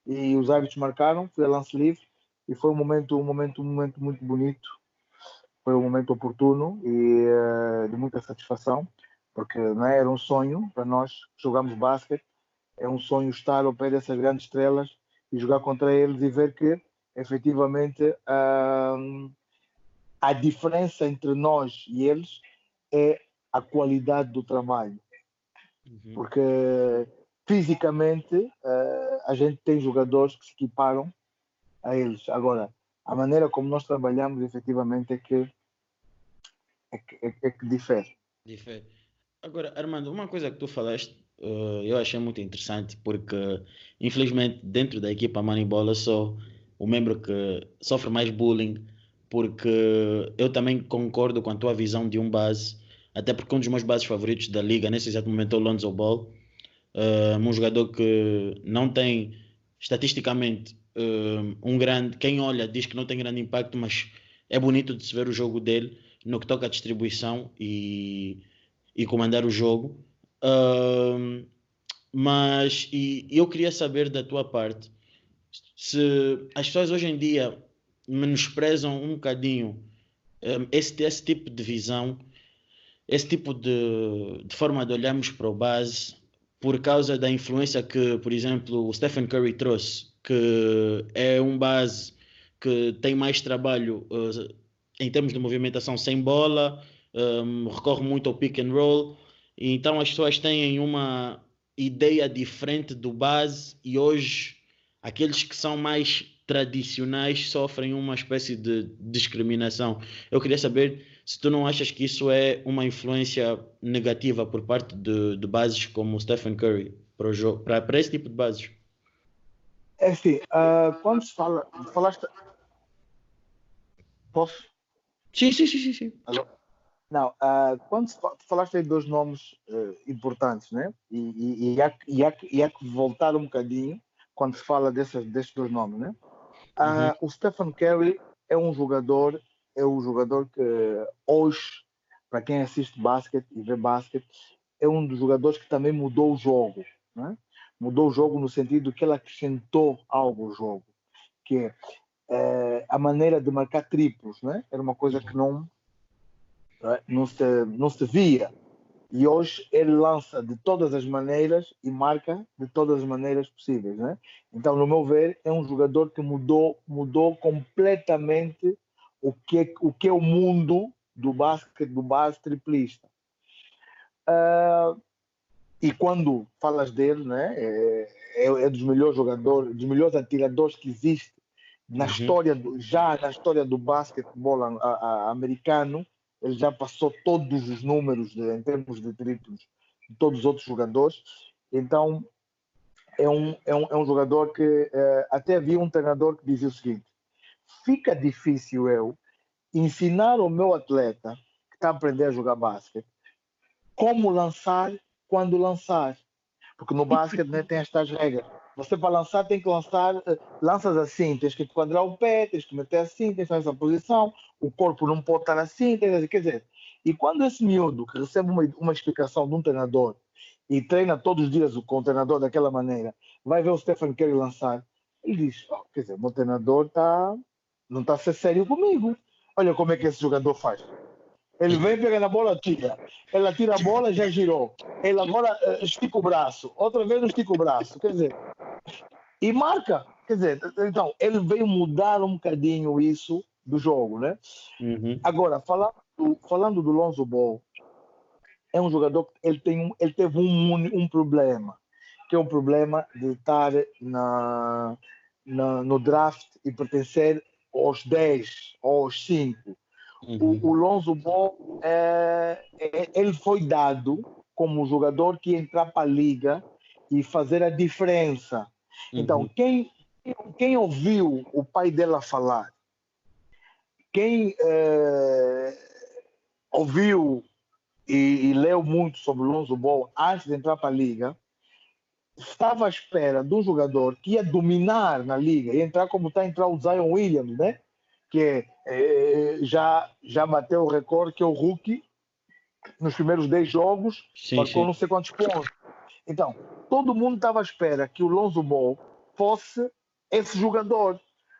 E os árbitros marcaram, fui a lance livre e foi um momento, um momento, um momento muito bonito, foi um momento oportuno e uh, de muita satisfação, porque não é? era um sonho para nós que jogamos basquete, é um sonho estar ao pé dessas grandes estrelas e jogar contra eles e ver que efetivamente uh, a diferença entre nós e eles é a qualidade do trabalho. Uhum. Porque fisicamente uh, a gente tem jogadores que se equiparam a eles. Agora, a maneira como nós trabalhamos efetivamente é que é que, é, é que difere. Difere. Agora, Armando, uma coisa que tu falaste uh, eu achei muito interessante porque, infelizmente, dentro da equipa eu sou o membro que sofre mais bullying porque eu também concordo com a tua visão de um base, até porque um dos meus bases favoritos da liga nesse exato momento é o Lonzo Ball, uh, um jogador que não tem estatisticamente uh, um grande, quem olha diz que não tem grande impacto, mas é bonito de se ver o jogo dele no que toca à distribuição e, e comandar o jogo. Uh, mas e eu queria saber da tua parte se as pessoas hoje em dia menosprezam um bocadinho um, esse, esse tipo de visão, esse tipo de, de forma de olharmos para o base, por causa da influência que, por exemplo, o Stephen Curry trouxe, que é um base que tem mais trabalho uh, em termos de movimentação sem bola, um, recorre muito ao pick and roll, então as pessoas têm uma ideia diferente do base e hoje aqueles que são mais tradicionais sofrem uma espécie de discriminação. Eu queria saber se tu não achas que isso é uma influência negativa por parte de, de bases como o Stephen Curry para, o jogo, para, para esse tipo de bases. É assim, uh, quando se fala, falaste. Posso? Sim, sim, sim, sim. sim. Não, uh, quando falaste aí dois nomes uh, importantes, né? E, e, e, há, e, há, e há que voltar um bocadinho quando se fala desses, desses dois nomes, né? Uh, O Stephen Curry é um jogador, é um jogador que hoje, para quem assiste basquete e vê basquete, é um dos jogadores que também mudou o jogo, né? Mudou o jogo no sentido que ele acrescentou algo ao jogo, que é, é a maneira de marcar triplos, né? Era uma coisa que não é? não se, não se via. E hoje ele lança de todas as maneiras e marca de todas as maneiras possíveis. Né? Então, no meu ver, é um jogador que mudou, mudou completamente o que, é, o que é o mundo do basquete, do base triplista. Uh, e quando falas dele, né, é, é, é, dos melhores jogadores, dos melhores atiradores que existe na uhum. história, do, já na história do basquetebol a, a, americano, ele já passou todos os números de, em termos de triplos de todos os outros jogadores. Então, é um, é um, é um jogador que é, até havia um treinador que dizia o seguinte: fica difícil eu ensinar o meu atleta que está a aprender a jogar basquete como lançar quando lançar. Porque no basquete né, tem estas regras. Você para lançar tem que lançar, eh, lanças assim, tens que quadrar o pé, tens que meter assim, tens que fazer essa posição, o corpo não pode estar assim, quer dizer, e quando esse miúdo que recebe uma, uma explicação de um treinador e treina todos os dias com o treinador daquela maneira, vai ver o Stephen Curry lançar, ele diz, oh, quer dizer, o meu treinador tá, não está a ser sério comigo. Olha como é que esse jogador faz. Ele vem, pega na bola, tira. Ela tira a bola, já girou. Ele agora uh, estica o braço. Outra vez estica o braço. Quer dizer, e marca. Quer dizer, então, ele veio mudar um bocadinho isso do jogo, né? Uhum. Agora, falando, falando do Lonzo Ball, é um jogador que ele, tem, ele teve um, um problema, que é um problema de estar na, na, no draft e pertencer aos 10 ou aos 5. Uhum. O, o Lonzo Ball, é, é, ele foi dado como um jogador que ia entrar para a liga e fazer a diferença. Então, uhum. quem, quem ouviu o pai dela falar, quem é, ouviu e, e, leu muito sobre o Lonzo Ball antes de entrar para a liga, estava à espera de um jogador que ia dominar na liga, ia entrar como está a entrar o Zion Williams, né? que é, já, já bateu o recorde que é o Hulk nos primeiros 10 jogos, sim, marcou sim. não sei quantos pontos. Então, todo mundo estava à espera que o Lonzo Ball fosse esse jogador.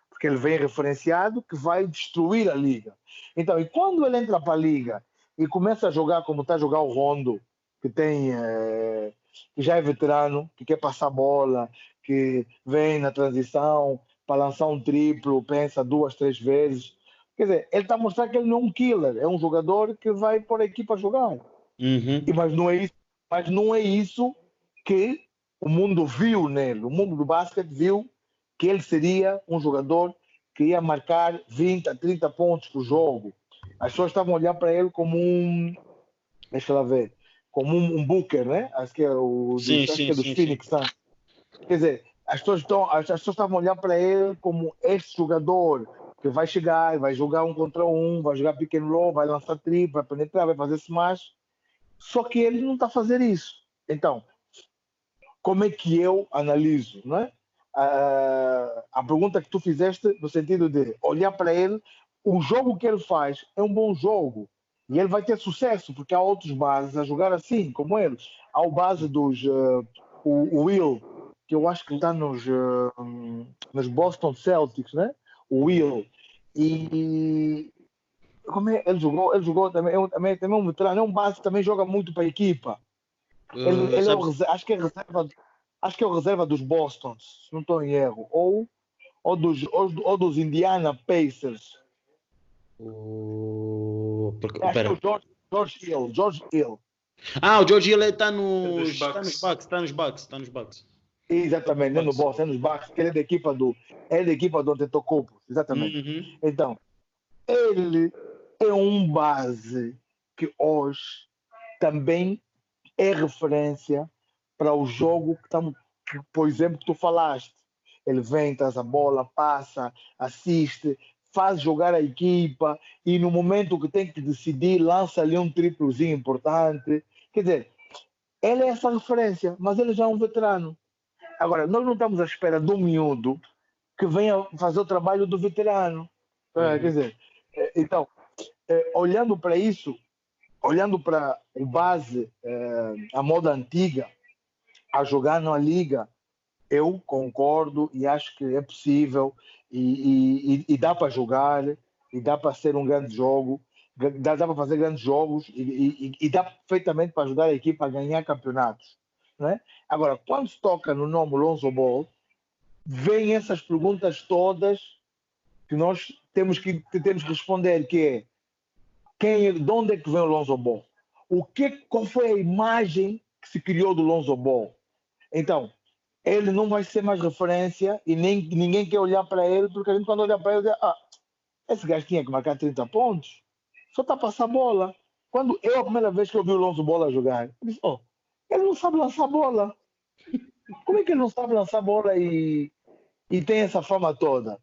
porque ele vem referenciado que vai destruir a liga. Então, e quando ele entra para a liga e começa a jogar como está a jogar o Rondo, que tem é, que já é veterano, que quer passar bola, que vem na transição para lançar um triplo, pensa duas, três vezes. Quer dizer, ele está a mostrar que ele não é um killer, é um jogador que vai pôr a equipa a jogar. Uhum. E, mas, não é isso, mas não é isso que o mundo viu nele. O mundo do basquete viu que ele seria um jogador que ia marcar 20 a 30 pontos por jogo. As pessoas estavam a olhar para ele como um. Deixa lá ver como um, um Booker, né? Acho que é o sim, do, sim, é do sim, Phoenix Suns. Quer dizer, as pessoas, estão, as, as pessoas estavam olhando para ele como este jogador que vai chegar, vai jogar um contra um, vai jogar pick and roll, vai lançar triplo, vai penetrar, vai fazer smash. Só que ele não está a fazer isso. Então, como é que eu analiso, não é? Uh, a pergunta que tu fizeste no sentido de olhar para ele, o jogo que ele faz é um bom jogo. E ele vai ter sucesso, porque há outros bases a jogar assim, como ele. Há o base dos. Uh, o, Will, que eu acho que está nos, uh, nos Boston Celtics, né? O Will. E. Como é? Ele jogou, ele jogou também, é também, também é um veterano, é um base também joga muito para a equipa. Ele, uh, ele é o, acho que é reserva, acho que é o reserva dos Boston, se não estou em erro. Ou, ou, dos, ou, ou dos Indiana Pacers. O... Porque, Acho pera. que é o George, George Hill, George Hill. Ah, o George Hill está nos, está nos Bucks, está nos Bucks, está nos Bucks. Exatamente, não no Boston, é nos Bucks, que ele é da equipa do, é da equipa do Antetokounmpo, exatamente. Uhum. Então, ele é um base que hoje também é referência para o jogo que estamos, por exemplo, que tu falaste. Ele vem, traz a bola, passa, assiste, faz jogar a equipa e no momento que tem que decidir lança ali um triplozinho importante. Quer dizer, ele é essa referência, mas ele já é um veterano. Agora, nós não estamos à espera do miúdo que venha fazer o trabalho do veterano. É, uhum. Quer dizer, é, então, é, olhando para isso, olhando para o base, a moda antiga, a jogar na liga, eu concordo e acho que é possível e, e, e dá para jogar, e dá para ser um grande jogo, dá, dá para fazer grandes jogos e, e, dá perfeitamente para ajudar a equipe a ganhar campeonatos. Né? Agora, quando se toca no nome Lonzo Ball, vêm essas perguntas todas que nós temos que, que temos que responder, que é quem, de onde é que vem o Lonzo Ball? O que, qual foi a imagem que se criou do Lonzo Ball? Então, ele não vai ser mais referência e nem, ninguém quer olhar para ele, porque a gente quando olha para ele diz, ah, esse gajo tinha que marcar 30 pontos, só está a passar bola. Quando eu, a primeira vez que eu vi o Lonzo Bola jogar, eu disse, oh, ele não sabe lançar bola. Como é que ele não sabe lançar bola e, e tem essa fama toda?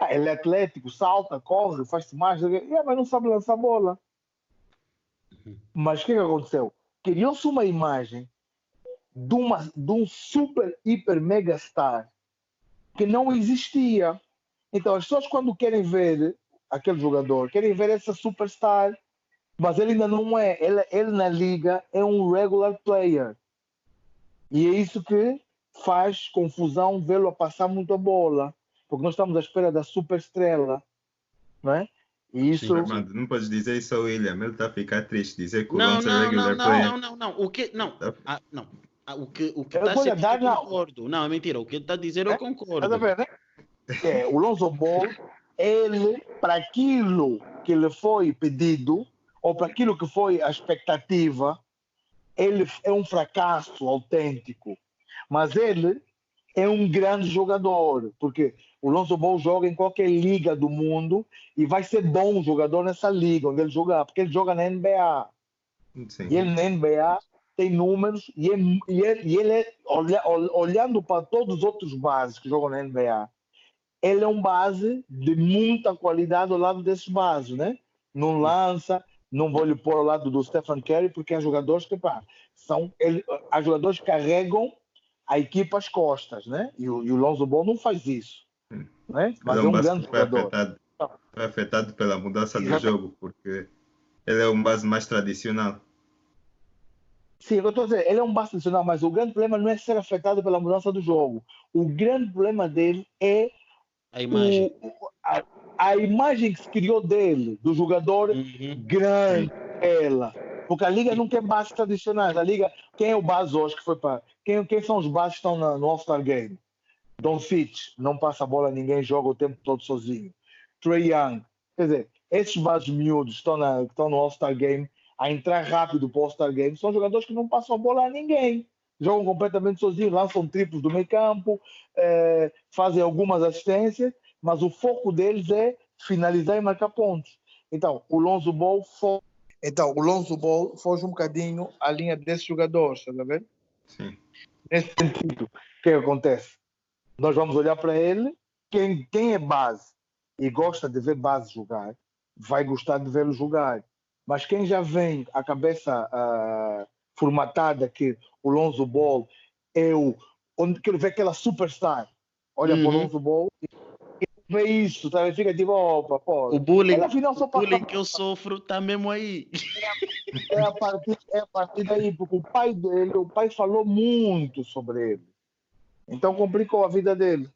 Ah, ele é atlético, salta, corre, faz mais, é, mas não sabe lançar bola. Uhum. Mas o que, que aconteceu? Criou-se uma imagem de, uma, de um super, hiper, mega star que não existia. Então, as pessoas, quando querem ver aquele jogador, querem ver essa superstar, mas ele ainda não é. Ele, ele na liga é um regular player. E é isso que faz confusão vê-lo a passar muita bola, porque nós estamos à espera da super estrela, não é? E isso. Sim, Armando, não podes dizer isso ao William, ele está a ficar triste. Dizer que o não, Lance é regular não, player. Não, não, não, o que. Não, tá. ah, não. Ah, o que o que está a ser eu concordo. Não, é mentira. O que ele está a dizer eu é? concordo. Tá vendo, né? É, o Lonzo Ball, ele, para aquilo que lhe foi pedido, ou para aquilo que foi a expectativa, ele é um fracasso autêntico. Mas ele é um grande jogador, porque o Lonzo Ball joga em qualquer liga do mundo e vai ser bom jogador nessa liga onde ele jogar, porque ele joga na NBA. Sim. E ele na NBA tem números e, é, e, é, e ele é, olha, olhando para todos os outros bases que jogam na NBA, ele é um base de muita qualidade ao lado desses bases, né? Não lança, não vou lhe pôr ao lado do Stephen Curry, porque há jogadores que, pá, são, ele, há jogadores que carregam a equipa às costas, né? E o, e o Lonzo Ball não faz isso, né? Mas é um, é um grande jogador. Afetado, foi afetado pela mudança do jogo, porque ele é um base mais tradicional. Sim, eu estou a dizer, ele é um base tradicional, mas o grande problema não é ser afetado pela mudança do jogo. O grande problema dele é A imagem. O, a, a, imagem que se criou dele, do jogador uhum. grande, ela. Porque a liga não tem bases tradicionais. A liga, quem é o base hoje que foi para. Quem, quem são os bases que estão na, no All-Star Game? Don Fitch, não passa a bola a ninguém, joga o tempo todo sozinho. Trey Young. Quer dizer, esses bases miúdos que estão, na, estão no All-Star Game, a entrar rápido para o All-Star Game, são jogadores que não passam a bola a ninguém jogam completamente sozinhos, lançam triplos do meio campo, é, fazem algumas assistências, mas o foco deles é finalizar e marcar pontos. Então, o Lonzo Ball foge, então, o Lonzo Ball foge um bocadinho à linha desses jogadores, está a ver? Sim. Nesse sentido, o que acontece? Nós vamos olhar para ele, quem, quem é base e gosta de ver base jogar, vai gostar de vê-lo jogar. Mas quem já vem a cabeça uh, formatada que o Lonzo Ball é o onde quero ver aquela superstar. Olha uhum. para o. Lonzo Ball e vê isso, sabe? Fica tipo, opa, pô. O bullying, afinal, só o bullying que eu sofro está mesmo aí. É, é, a partir, é a partir daí, porque o pai dele, o pai falou muito sobre ele. Então complicou a vida dele.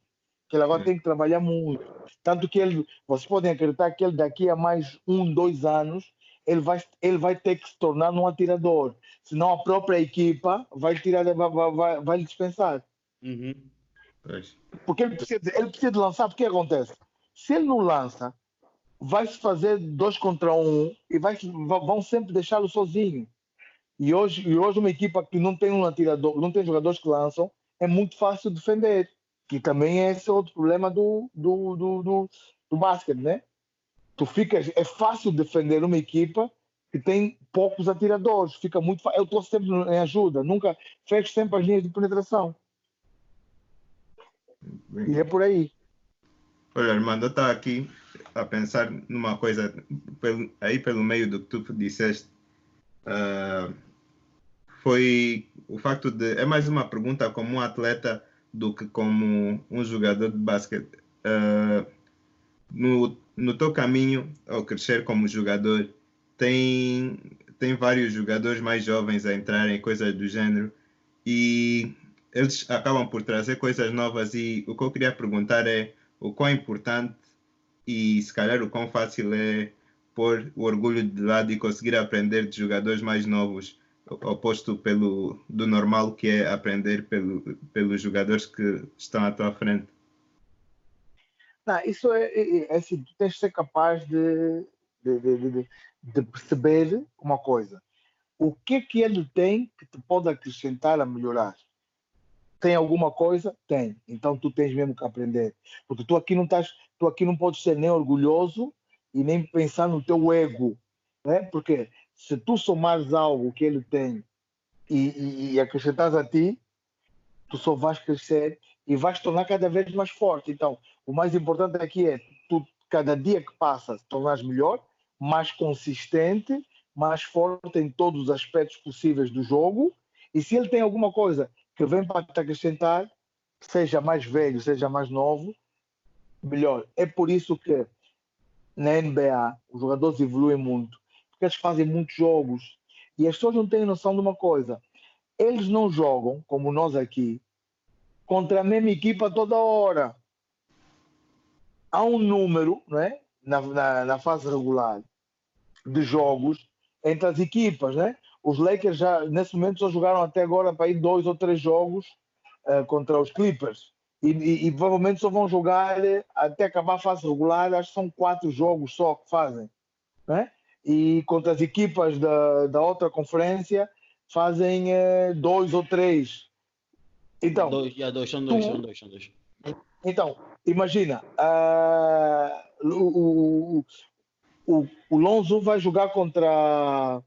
Que ele agora tem que trabalhar muito. Tanto que ele, vocês podem acreditar que ele daqui a mais um, dois anos, ele vai, ele vai ter que se tornar um atirador. Senão a própria equipa vai tirar, vai, vai, vai lhe dispensar. Uhum. Porque ele precisa, ele precisa de lançar, porque acontece? Se ele não lança, vai se fazer dois contra um e vai, vão sempre deixá-lo sozinho. E hoje, e hoje uma equipa que não tem um atirador, não tem jogadores que lançam, é muito fácil defender. Que também é esse outro problema do, do, do, do, do basquete, né? tu ficas, é fácil defender uma equipa que tem poucos atiradores, fica muito fácil. Eu estou sempre em ajuda, nunca fecho sempre as linhas de penetração. E é por aí. Olha, Armando, está aqui a pensar numa coisa aí pelo meio do que tu disseste. Uh, foi o facto de. É mais uma pergunta como um atleta do que como um jogador de basquete. Uh, no no teu caminho ao crescer como jogador, tem, tem vários jogadores mais jovens a entrarem, coisas do gênero, e eles acabam por trazer coisas novas. E o que eu queria perguntar é o quão importante e se calhar o quão fácil é pôr o orgulho de lado e conseguir aprender de jogadores mais novos, oposto pelo do normal que é aprender pelo, pelos jogadores que estão à tua frente. Não, isso é, é, é assim, tu tens de ser capaz de, de, de, de, perceber uma coisa. O que é que ele tem que te pode acrescentar a melhorar? Tem alguma coisa? Tem. Então tu tens mesmo que aprender. Porque tu aqui não estás, tu aqui não podes ser nem orgulhoso e nem pensar no teu ego. Né? Porque se tu somares algo que ele tem e, e, e acrescentares a ti, tu só vais crescer e vais tornar cada vez mais forte. Então, o mais importante aqui é tu, cada dia que passa, tornares melhor, mais consistente, mais forte em todos os aspectos possíveis do jogo. E se ele tem alguma coisa que vem para te acrescentar, seja mais velho, seja mais novo, melhor. É por isso que na NBA os jogadores evoluem muito, eles fazem muitos jogos. E as pessoas não têm noção de uma coisa: eles não jogam, como nós aqui, contra a mesma equipa toda hora há um número né, na, na, na, fase regular de jogos entre as equipas. Né? Os Lakers já, nesse momento, só jogaram até agora para ir dois ou três jogos uh, contra os Clippers. E, e, e, provavelmente só vão jogar eh, até acabar a fase regular, acho que são quatro jogos só que fazem. Né? E contra as equipas da, da outra conferência fazem uh, dois ou três. Então, dois, já, dois, são dois, tu, são dois, são dois. Então, imagina, uh, o, o, o, o Lonzo vai jogar contra,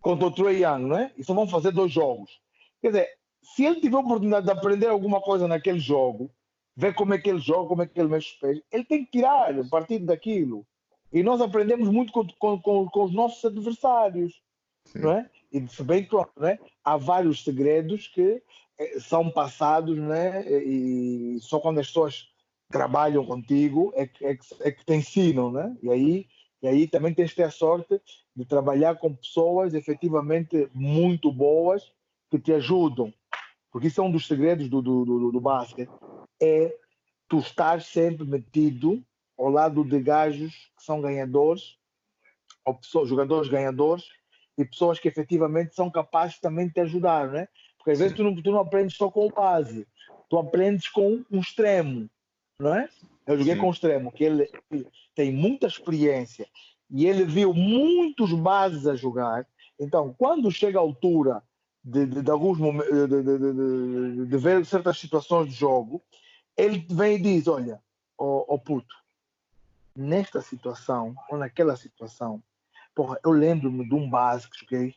contra o Trey Young, não é? E só vão fazer dois jogos. Quer dizer, se ele tiver a oportunidade de aprender alguma coisa naquele jogo, ver como é que ele joga, como é que ele mexe os pés, ele tem que tirar a partir daquilo. E nós aprendemos muito com, com, com, com os nossos adversários, Sim. não é? E se bem que é? há vários segredos que eh, são passados, né? E só quando as pessoas trabalham contigo é que, é que, é que te ensinam, né? E aí, e aí também tens de ter a sorte de trabalhar com pessoas efetivamente muito boas que te ajudam. Porque isso é um dos segredos do, do, do, do basquete. É tu estás sempre metido ao lado de gajos que são ganhadores, ou pessoas, jogadores ganhadores, e pessoas que efetivamente são capazes também de te ajudar, né? Porque às vezes tu não, tu não aprendes só com o base, tu aprendes com um extremo, não é? Eu joguei Sim. com um extremo, que ele tem muita experiência e ele viu muitos bases a jogar. Então, quando chega a altura de, de, de alguns de, de, de, ver certas situações de jogo, ele vem e diz: Olha, ó oh, oh puto, nesta situação ou naquela situação, porra, eu lembro-me de um que joguei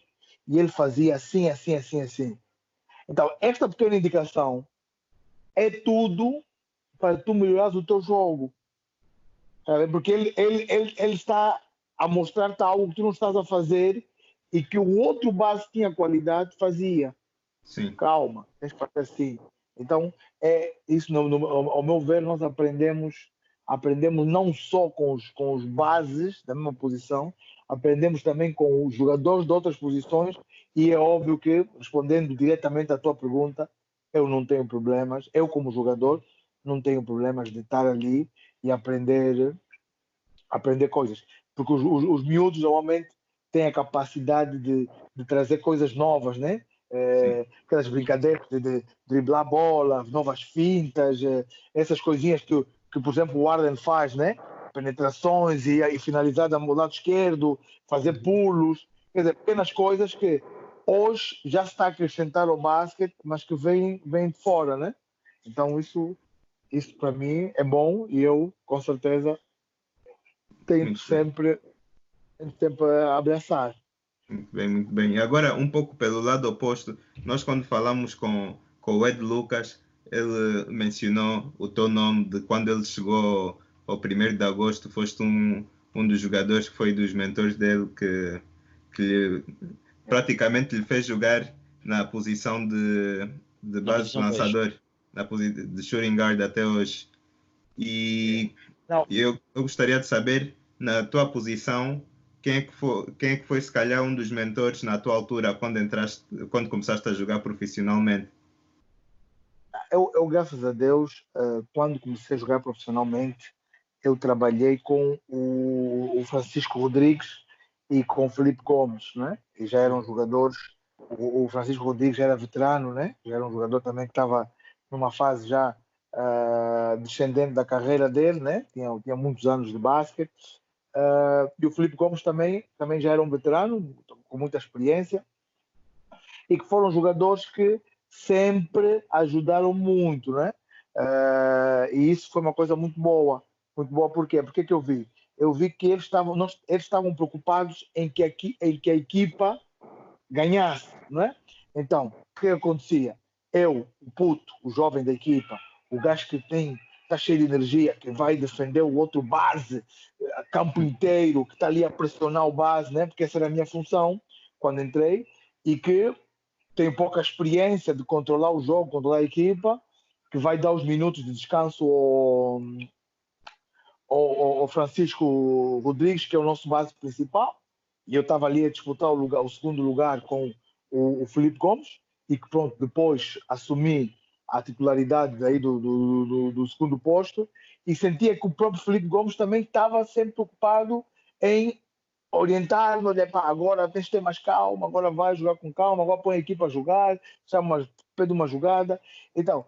e ele fazia assim, assim, assim, assim. Então, esta pequena indicação é tudo para tu melhorar o teu jogo. Sabe? Porque ele, ele, ele, ele está a mostrar-te algo que tu não estás a fazer e que o outro base tinha qualidade, fazia. Sim. Calma, tens que fazer assim. Então, é isso, no, no, ao meu ver, nós aprendemos aprendemos não só com os, com os bases da mesma posição, aprendemos também com os jogadores de outras posições e é óbvio que, respondendo diretamente à tua pergunta, eu não tenho problemas, eu como jogador não tenho problemas de estar ali e aprender aprender coisas, porque os, os, os miúdos normalmente têm a capacidade de, de trazer coisas novas, né? É, aquelas brincadeiras de, de driblar bola, novas fintas, é, essas coisinhas que, que, por exemplo, o Arden faz, né? Penetrações e, e finalizar do lado esquerdo, fazer pulos, quer dizer, pequenas coisas que hoje já está a acrescentar ao basquete, mas que vem, vem de fora, né? Então isso, isso para mim é bom e eu, com certeza, tento sempre, sempre abraçar. Muito bem, muito bem. E agora, um pouco pelo lado oposto, nós quando falamos com, com o Ed Lucas, ele mencionou o teu nome de quando ele chegou ao 1 de agosto, foste um, um dos jogadores que foi dos mentores dele que, que lhe, praticamente lhe fez jogar na posição de, de base lançador, na posição de shooting guard até hoje. E eu, eu gostaria de saber, na tua posição, quem é, que foi, quem é que foi, se calhar, um dos mentores na tua altura, quando, entraste, quando começaste a jogar profissionalmente? Eu, eu graças a Deus, eh, quando comecei a jogar profissionalmente, eu trabalhei com o, Francisco Rodrigues e com o Felipe Gomes, né? E já eram jogadores. O, Francisco Rodrigues já era veterano, né? Já era um jogador também que estava numa fase já uh, descendente da carreira dele, né? Tinha, tinha muitos anos de basquete. Uh, e o Felipe Gomes também, também já era um veterano, com muita experiência, e que foram jogadores que sempre ajudaram muito, né? Uh, e isso foi uma coisa muito boa. Muito boa por quê? Porque que eu vi? Eu vi que eles estavam, nós, eles estavam preocupados em que, a, em que a equipa ganhasse, não é? Então, o que acontecia? Eu, o puto, o jovem da equipa, o gajo que tem está cheio de energia, que vai defender o outro base, a campo inteiro, que está ali a pressionar o base, né? porque essa era a minha função quando entrei, e que tem pouca experiência de controlar o jogo, controlar a equipa, que vai dar os minutos de descanso ao, ao, ao Francisco Rodrigues, que é o nosso base principal, e eu estava ali a disputar o, lugar, o segundo lugar com o, o Felipe Gomes, e que pronto, depois assumi a titularidade daí do, do, do, do, segundo posto. E sentia que o próprio Felipe Gomes também estava sempre preocupado em olha, pá, agora tens de ter mais calma, agora vai jogar com calma, agora põe a equipa a jogar, chama, pede uma jogada. Então,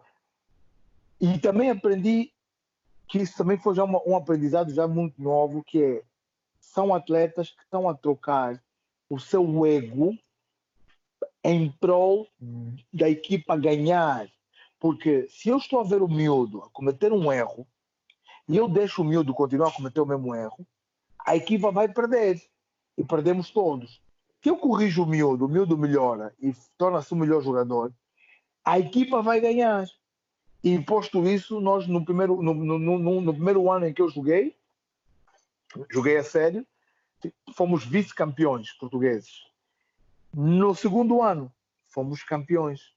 e também aprendi que isso também foi já uma, um aprendizado já muito novo, que é, são atletas que estão a trocar o seu ego em prol da equipa ganhar porque se eu estou a ver o miúdo a cometer um erro e eu deixo o miúdo continuar a cometer o mesmo erro, a equipa vai perder e perdemos todos. Se eu corrijo o miúdo, o miúdo melhora e torna-se um melhor jogador, a equipa vai ganhar. E posto isso, nós no primeiro, no, no, no, no primeiro ano em que eu joguei, joguei a sério, fomos vice-campeões portugueses. No segundo ano, fomos campeões.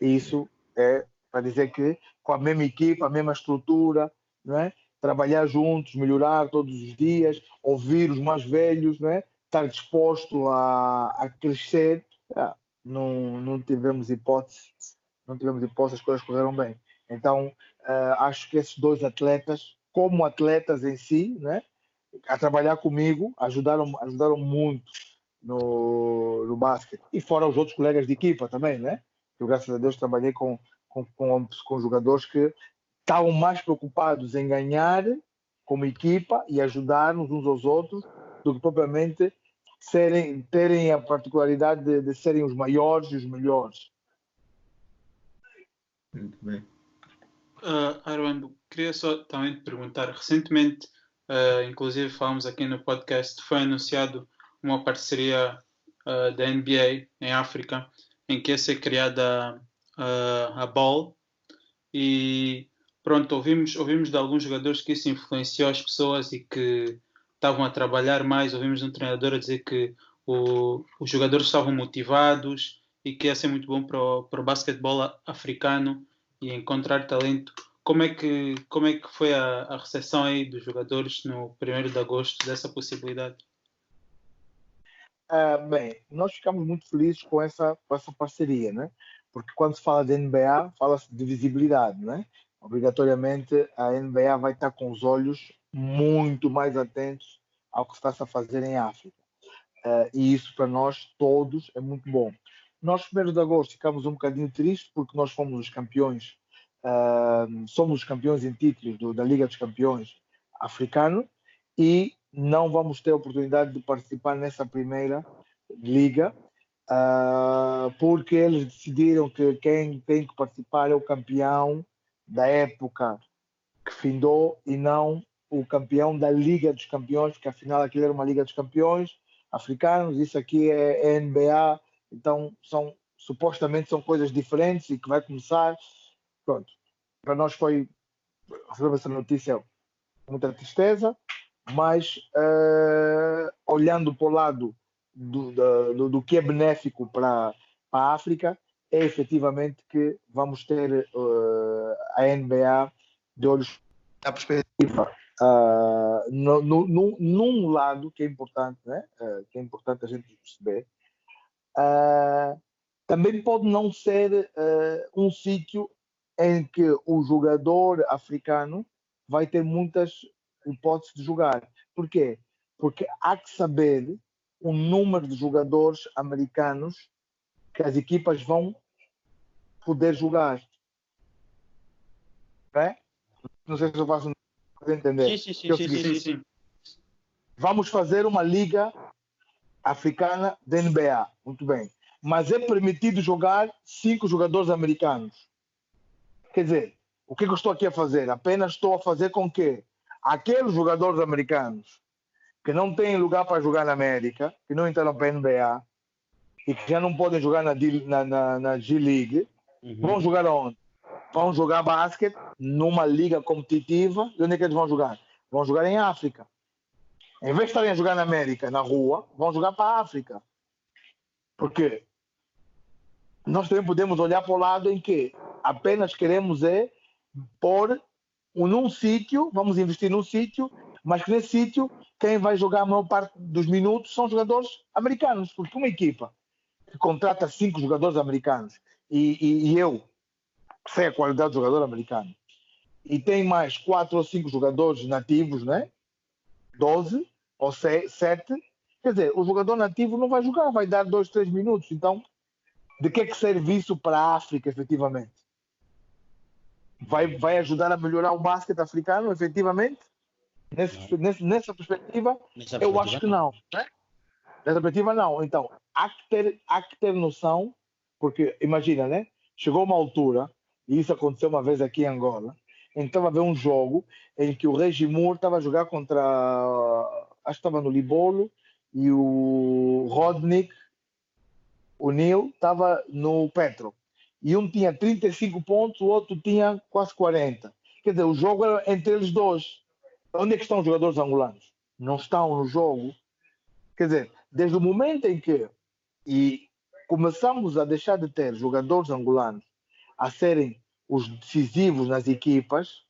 Isso é para dizer que com a mesma equipa, a mesma estrutura, não é? Trabalhar juntos, melhorar todos os dias, ouvir os mais velhos, não é? estar disposto a, a crescer, ah, não, não tivemos hipótese, não tivemos hipótese, as coisas correram bem. Então, uh, acho que esses dois atletas, como atletas em si, né, a trabalhar comigo, ajudaram, ajudaram muito no, no basquete. E fora os outros colegas de equipa também, né? Eu, graças a Deus, trabalhei com, com, com, com jogadores que estavam mais preocupados em ganhar como equipa e ajudar-nos uns aos outros do que propriamente serem, terem a particularidade de, de serem os maiores e os melhores. Muito bem. Uh, Armando, queria só também te perguntar, recentemente, uh, inclusive falamos aqui no podcast, foi anunciado uma parceria uh, da NBA em África, em que ia ser criada uh, a Ball, e pronto, ouvimos, ouvimos de alguns jogadores que isso influenciou as pessoas e que estavam a trabalhar mais. Ouvimos um treinador a dizer que o, os jogadores estavam motivados e que ia ser muito bom para o, para o basquetebol africano e encontrar talento. Como é que, como é que foi a, a recepção aí dos jogadores no 1 de agosto dessa possibilidade? Uh, bem, nós ficamos muito felizes com essa, com essa parceria, né? porque quando se fala de NBA, fala-se de visibilidade, né? Obrigatoriamente a NBA vai estar com os olhos muito mais atentos ao que está-se a fazer em África. Uh, e isso para nós todos é muito bom. Nós, primeiro de agosto, ficamos um bocadinho tristes porque nós fomos os campeões, uh, somos os campeões em títulos do, da Liga dos Campeões africano e não vamos ter a oportunidade de participar nessa primeira liga uh, porque eles decidiram que quem tem que participar é o campeão da época que findou e não o campeão da Liga dos Campeões, porque afinal aquilo era uma Liga dos Campeões africanos, isso aqui é, é NBA, então são supostamente são coisas diferentes e que vai começar. Pronto, para nós foi recebemos essa notícia com muita tristeza, mas uh, olhando para o lado do, do, do, que é benéfico para, para a África, é efetivamente que vamos ter uh, a NBA de olhos na perspectiva uh, no, no, no, num lado que é importante, né? Uh, que é importante a gente perceber, uh, também pode não ser um sítio em que o jogador africano vai ter muitas hipóteses de jogar. Por quê? Porque há que saber o número de jogadores americanos que as equipas vão poder jogar. É? Não sei se eu faço entender. Sim, sim, sim, sim, sim, sim, Vamos fazer uma liga africana da NBA. Muito bem. Mas é permitido jogar cinco jogadores americanos. Quer dizer, o que, eu estou aqui a fazer? Apenas estou a fazer com que aqueles jogadores americanos que não têm lugar para jogar na América, que não entraram para a NBA e que já não podem jogar na, na, na, na G-League, uhum. vão jogar onde? Vão jogar basquete numa liga competitiva. E onde é que eles vão jogar? Vão jogar em África. Em vez de estarem a jogar na América, na rua, vão jogar para a África. Porque nós também podemos olhar para o lado em que apenas queremos é pôr num sítio, vamos investir num sítio, mas que nesse sítio quem vai jogar a maior parte dos minutos são jogadores americanos, porque uma equipa que contrata cinco jogadores americanos e, e, e eu sei a qualidade do jogador americano e tem mais quatro ou cinco jogadores nativos, né? 12 ou 7, quer dizer, o jogador nativo não vai jogar, vai dar dois, três minutos. Então, de que é que serve isso para a África, efetivamente? Vai, vai ajudar a melhorar o basquete africano, efetivamente? Nesse, nesse, nessa perspectiva, nessa eu acho que não. não. Nessa perspectiva, não. Então, há que, ter, há que ter noção, porque imagina, né? Chegou uma altura, e isso aconteceu uma vez aqui em Angola, estava a ver um jogo em que o Regimur estava a jogar contra. Acho que estava no Libolo, e o Rodnik, o Neil, estava no Petro. E um tinha 35 pontos, o outro tinha quase 40. Quer dizer, o jogo era entre eles dois. Onde é que estão os jogadores angolanos? Não estão no jogo. Quer dizer, desde o momento em que e começamos a deixar de ter jogadores angolanos a serem os decisivos nas equipas,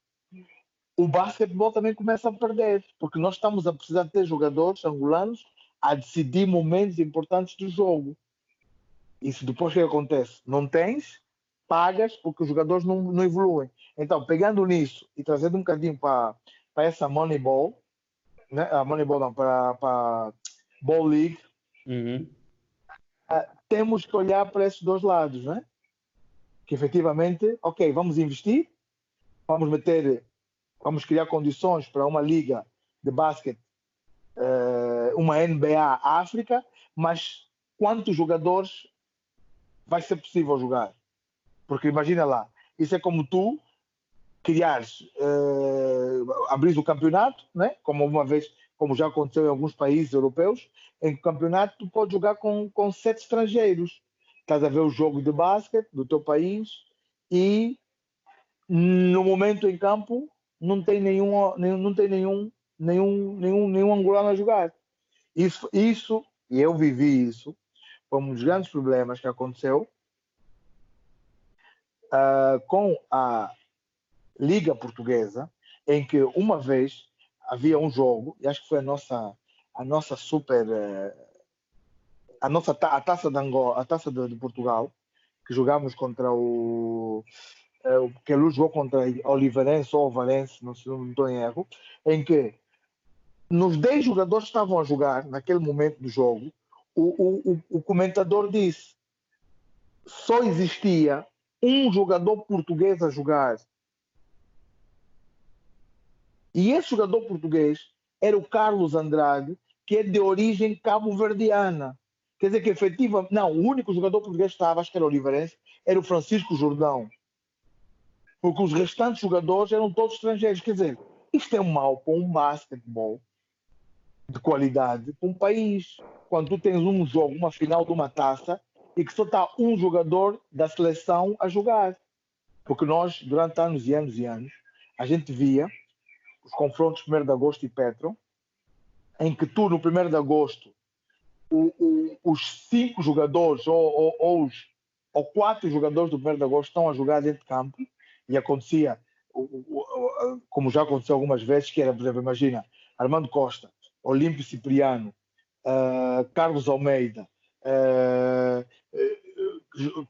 o basquetebol também começa a perder, porque nós estamos a precisar ter jogadores angolanos a decidir momentos importantes do jogo. Isso depois o que acontece? Não tens, pagas porque os jogadores não, não evoluem. Então, pegando nisso e trazendo um bocadinho para essa Moneyball, né? a Moneyball não, para a Ball League, Uhum. uh, temos que olhar para esses dois lados, né? Que efetivamente, ok, vamos investir, vamos meter, vamos criar condições para uma liga de basquete, uh, uma NBA África, mas quantos jogadores vai ser possível jogar? Porque imagina lá, isso é como tu criares, uh, abrir o campeonato, né? como uma vez, como já aconteceu em alguns países europeus, em campeonato tu podes jogar com, com sete estrangeiros. Estás a ver o jogo de basquete do teu país e no momento em campo não tem nenhum, nenhum não tem nenhum, nenhum, nenhum, nenhum angolano a jogar. Isso, isso, e eu vivi isso, foi um dos grandes problemas que aconteceu uh, com a Liga Portuguesa, em que uma vez havia um jogo, e acho que foi a nossa, a nossa super. Uh, a nossa a taça de Angola, a taça de, de Portugal, que jogámos contra o. Uh, que a Luz jogou contra Oliveirense ou Valense, não, sei, não estou em erro, em que nos 10 jogadores que estavam a jogar naquele momento do jogo, o, o, o comentador disse só existia um jogador português a jogar e esse jogador português era o Carlos Andrade, que é de origem cabo-verdiana. Quer dizer que efetivamente, não, o único jogador português que estava, acho que era Oliveirense, era o Francisco Jordão. Porque os restantes jogadores eram todos estrangeiros. Quer dizer, isto é mal para um basquetebol de qualidade para um país. Quando tu tens um jogo, uma final de uma taça, e que só está um jogador da seleção a jogar. Porque nós, durante anos e anos e anos, a gente via os confrontos 1 de agosto e Petro, em que tu, no 1 de agosto, o, o, os cinco jogadores ou, ou, ou, os ou quatro jogadores do 1 de agosto estão a jogar dentro de campo, e acontecia, como já aconteceu algumas vezes, que era, por exemplo, imagina, Armando Costa, Olímpio Cipriano, uh, Carlos Almeida, uh,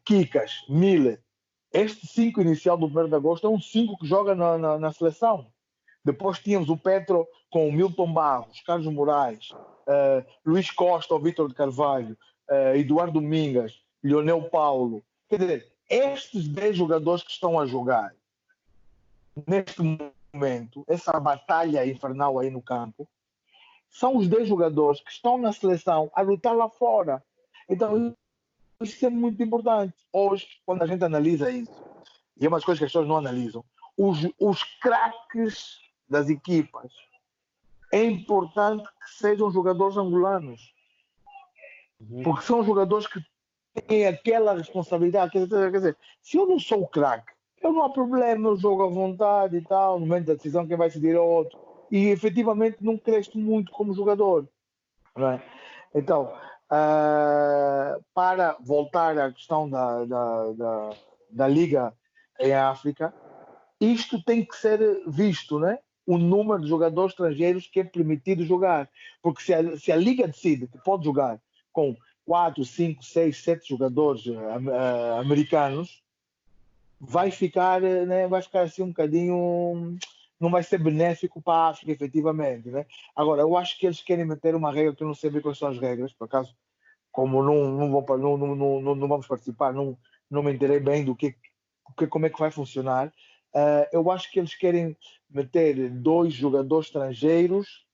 Kikas, Miller, este cinco inicial do 1 de agosto é um cinco que joga na, na, na seleção. Depois tínhamos o Petro com o Milton Barros, Carlos Moraes, uh, Luís Costa, o Vitor de Carvalho, uh, Eduardo Domingas, Leonel Paulo. Quer dizer, estes 10 jogadores que estão a jogar neste momento, essa batalha infernal aí no campo, são os 10 jogadores que estão na seleção a lutar lá fora. Então, isso é muito importante. Hoje, quando a gente analisa isso, e é umas coisas que as pessoas não analisam, os, os craques das equipas, é importante que sejam jogadores angolanos. Uhum. Porque são jogadores que têm aquela responsabilidade. Quer dizer, quer dizer se eu não sou o craque, eu não há problema, eu jogo à vontade e tal, no momento da decisão quem vai decidir é outro. E efetivamente não cresce muito como jogador. É? Então, uh, para voltar à questão da, da, da, da Liga em África, isto tem que ser visto, né? O número de jogadores estrangeiros que é permitido jogar. Porque se a, se a Liga decide que pode jogar com 4, 5, 6, 7 jogadores uh, americanos, vai ficar, né, vai ficar assim um bocadinho. Não vai ser benéfico para a África, efetivamente. Né? Agora, eu acho que eles querem meter uma regra que eu não sei bem quais são as regras, por acaso, como não, não, vou, não, não, não, não vamos participar, não, não me enterei bem do que como é que vai funcionar Uh, eu acho que eles querem meter dois jogadores estrangeiros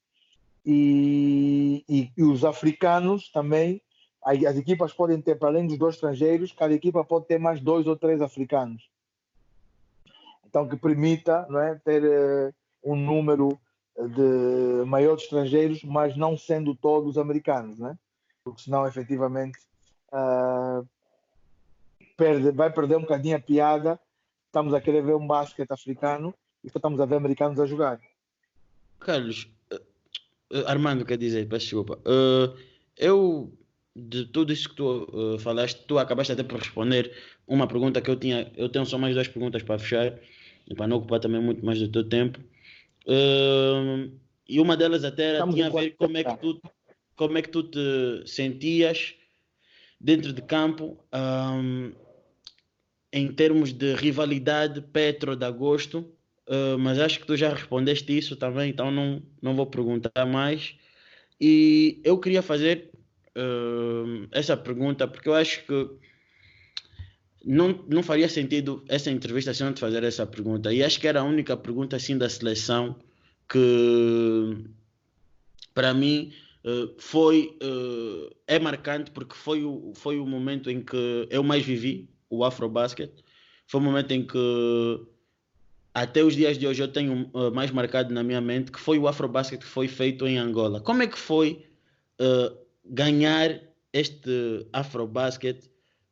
e, e, e, os africanos também. As equipas podem ter, para além dos dois estrangeiros, cada equipa pode ter mais dois ou três africanos. Então, que permita não é, ter uh, um número de maior de estrangeiros, mas não sendo todos americanos, né? porque senão, efetivamente, uh, perde, vai perder um bocadinho a piada estamos a querer ver um basquete africano e estamos a ver americanos a jogar. Carlos, uh, Armando quer dizer, peço desculpa. Uh, eu, de tudo isso que tu uh, falaste, tu acabaste até por responder uma pergunta que eu tinha. Eu tenho só mais duas perguntas para fechar, e para não ocupar também muito mais do teu tempo. e uma delas até era, tinha a ver como é que tu como é que tu te sentias dentro de campo um, em termos de rivalidade Petro de agosto, uh, mas acho que tu já respondeste isso também, então não, não vou perguntar mais. E eu queria fazer uh, essa pergunta porque eu acho que não, não faria sentido essa entrevista se não te fazer essa pergunta. E acho que era a única pergunta assim da seleção que para mim uh, foi uh, é marcante porque foi o, foi o momento em que eu mais vivi o Afrobasket. Foi o momento em que até os dias de hoje eu tenho uh, mais marcado na minha mente que foi o Afrobasket que foi feito em Angola. Como é que foi ganhar este Afrobasket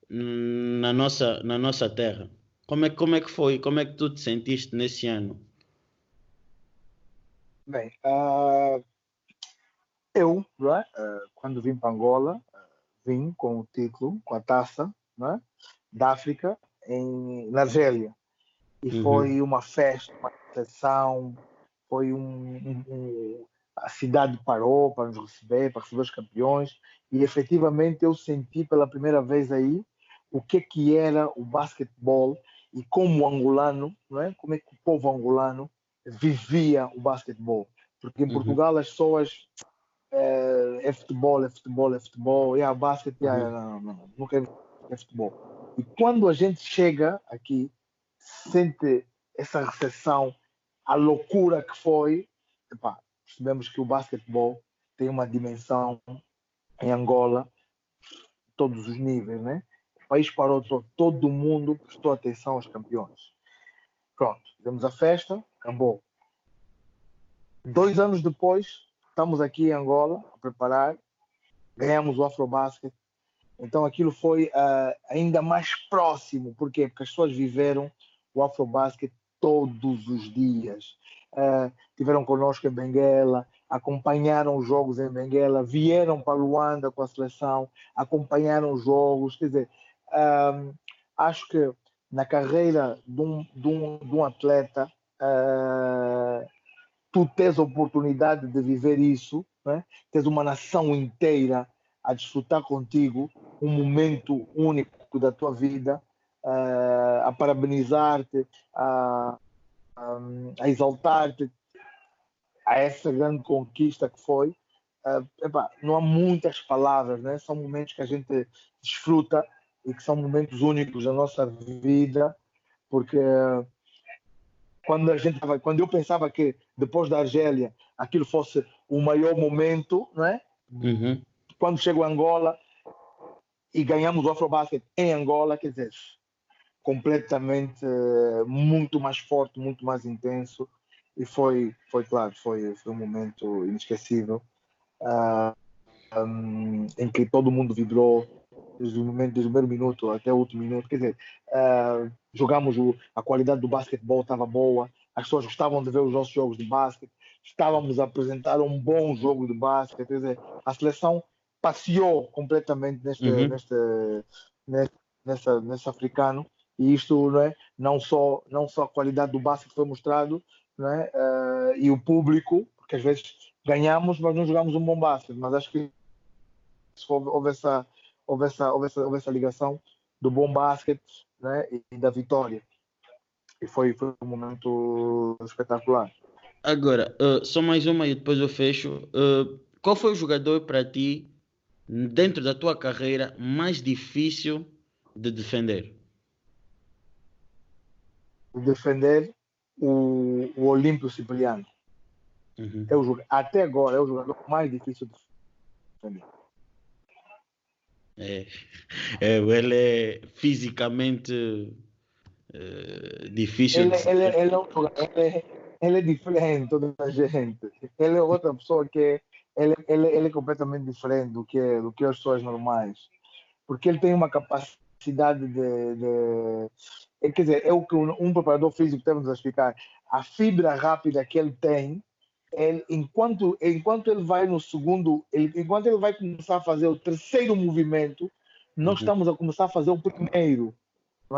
na nossa, na nossa terra. Como é, como é que foi? Como é que tu te sentiste nesse ano? Bem, uh, eu, é? uh, quando vim para Angola, uh, vim com o título, com a taça é? Da África em, na Argélia. E uhum. foi uma festa, uma sessão, foi um, um, a cidade parou para nos receber, para receber os campeões, e efetivamente eu senti pela primeira vez aí o que que era o basquetebol e como o angolano, não é? Como é que o povo angolano vivia o basquetebol? Porque em uhum. Portugal as pessoas é, é, futebol, é futebol, é futebol, é a basquete, é, uhum. não, não, não, nunca é futebol. E quando a gente chega aqui, sente essa recepção, a loucura que foi, epá, percebemos que o basquetebol tem uma dimensão em Angola, todos os níveis, né? país parou todo mundo prestou atenção aos campeões. Pronto, fizemos a festa, acabou. Dois anos depois, estamos aqui em Angola a preparar, ganhamos o Afrobasket. Então aquilo foi uh, ainda mais próximo, por quê? Porque as pessoas viveram o Afrobasket todos os dias. Uh, tiveram conosco em Benguela, acompanharam os jogos em Benguela, vieram para Luanda com a seleção, acompanharam os jogos, quer dizer, um, acho que na carreira de um, de um, de um atleta, uh, tu tens a oportunidade de viver isso, né? tens uma nação inteira a desfrutar contigo um momento único da tua vida, uh, a parabenizar-te, a, a, a exaltar-te a essa grande conquista que foi. Uh, epá, não há muitas palavras, né? são momentos que a gente desfruta e que são momentos únicos da nossa vida, porque quando a gente quando eu pensava que depois da Argélia aquilo fosse o maior momento, não é? Uhum. Quando chego a Angola e ganhamos o Afrobasket em Angola, quer dizer, completamente muito mais forte, muito mais intenso e foi, foi claro, foi, foi um momento inesquecível uh, ah, um, em que todo mundo vibrou, desde o, momento, desde o primeiro minuto até o último minuto. Quer dizer, uh, jogamos o, a qualidade do basquetebol estava boa, as pessoas gostavam de ver os nossos jogos de basquete, estávamos a apresentar um bom jogo de basquete. Quer dizer, a seleção passeou completamente neste, uhum. neste, neste, africano e isto não é não só não só a qualidade do basquete foi mostrado não é? Uh, e o público porque às vezes ganhamos mas não jogamos um bom basquete mas acho que houve, houve essa houve essa, houve essa, houve essa ligação do bom basquete né, e da vitória. E foi, foi um momento espetacular. Agora, uh, só mais uma e depois eu fecho. Uh, qual foi o jogador para ti, dentro da tua carreira, mais difícil de defender? De defender o, o Olímpio Cipriano. Uhum. É o, até agora é o jogador mais difícil de defender. É, é, ele é fisicamente é, difícil. Ele, de... ele, ele, ele, ele, é diferente da gente. Ele é outra pessoa que ele, ele, ele é completamente diferente do que, do que as pessoas normais. Porque ele tem uma capacidade de. de é, quer dizer, é o que um, preparador físico temos a explicar. A fibra rápida que ele tem ele, enquanto, enquanto ele vai no segundo, ele, enquanto ele vai começar a fazer o terceiro movimento, nós uhum. estamos a começar a fazer o primeiro.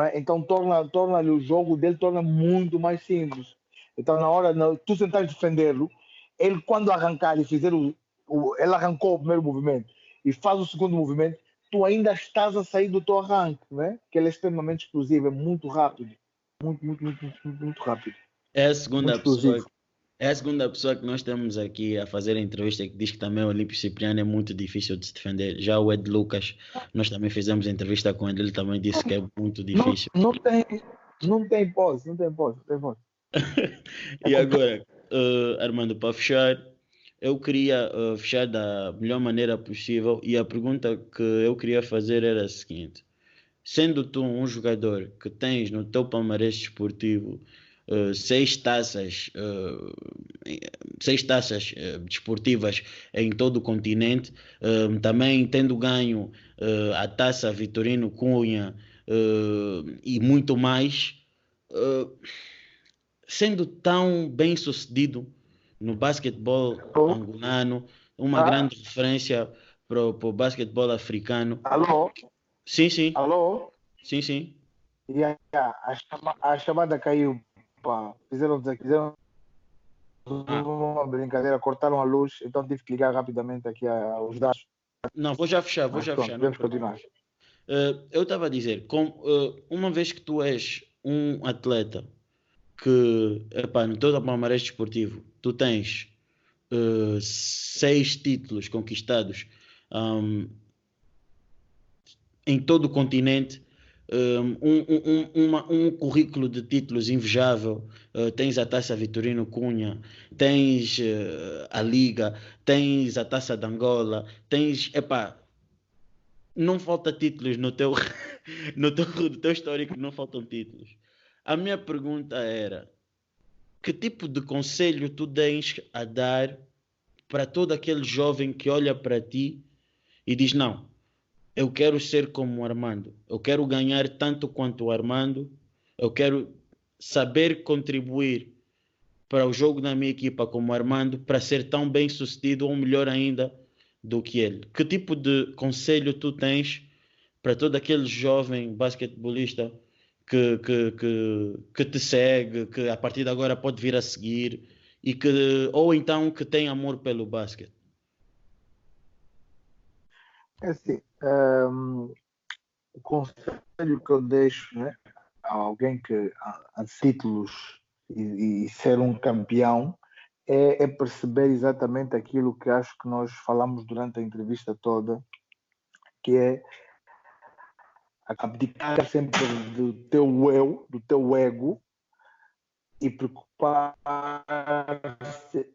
É? Então torna, torna o jogo dele torna muito mais simples. Então na hora na, tu tentar defendê-lo, ele quando arrancar e fizer o, o, ele arrancou o primeiro movimento e faz o segundo movimento, tu ainda estás a sair do teu arranque, né? que ele é extremamente explosivo, é muito rápido. Muito, muito, muito, muito, muito rápido. É a segunda pessoa. É a segunda pessoa que nós temos aqui a fazer a entrevista que diz que também o Olímpio Cipriano é muito difícil de se defender. Já o Ed Lucas, nós também fizemos entrevista com ele, ele também disse que é muito difícil. Não, não tem, não tem pós, não tem pós, não tem pós. e agora, uh, Armando, para fechar, eu queria uh, fechar da melhor maneira possível e a pergunta que eu queria fazer era a seguinte: sendo tu um jogador que tens no teu palmarés desportivo uh, seis taças, uh, seis taças desportivas em todo o continente, também tendo ganho a taça Vitorino Cunha e muito mais, sendo tão bem sucedido no basquetebol oh. angolano, uma ah. grande referência para o basquetebol africano. Alô? Sim, sim. Alô? Sim, sim. Yeah, a, chama, a chamada caiu. Pá. Fizeram, fizeram ah. uma brincadeira, cortaram a luz, então tive que ligar rapidamente aqui aos dados. Não, vou já fechar, vou Mas, já pronto, fechar. Vamos continuar. Uh, eu estava a dizer, com, uh, uma vez que tu és um atleta que, epá, no teu palmarés desportivo, tu tens uh, seis títulos conquistados um, em todo o continente, um, um, uma, um, currículo de títulos invejável. Uh, tens a taça Vitorino Cunha, tens uh, a Liga, tens a taça de Angola, tens. Epá, não falta títulos no teu, no teu, no teu histórico, não faltam títulos. A minha pergunta era: que tipo de conselho tu tens a dar para todo aquele jovem que olha para ti e diz: Não, eu quero ser como o Armando, eu quero ganhar tanto quanto o Armando, eu quero saber contribuir para o jogo da minha equipa como o Armando para ser tão bem sucedido ou melhor ainda do que ele. Que tipo de conselho tu tens para todo aquele jovem basquetebolista que, que, que, que te segue, que a partir de agora pode vir a seguir e que ou então que tem amor pelo basquete? É assim, um, o conselho que eu deixo né, a alguém que a, títulos e, e, ser um campeão é, é, perceber exatamente aquilo que acho que nós falamos durante a entrevista toda, que é abdicar sempre do teu eu, do teu ego e preocupar-se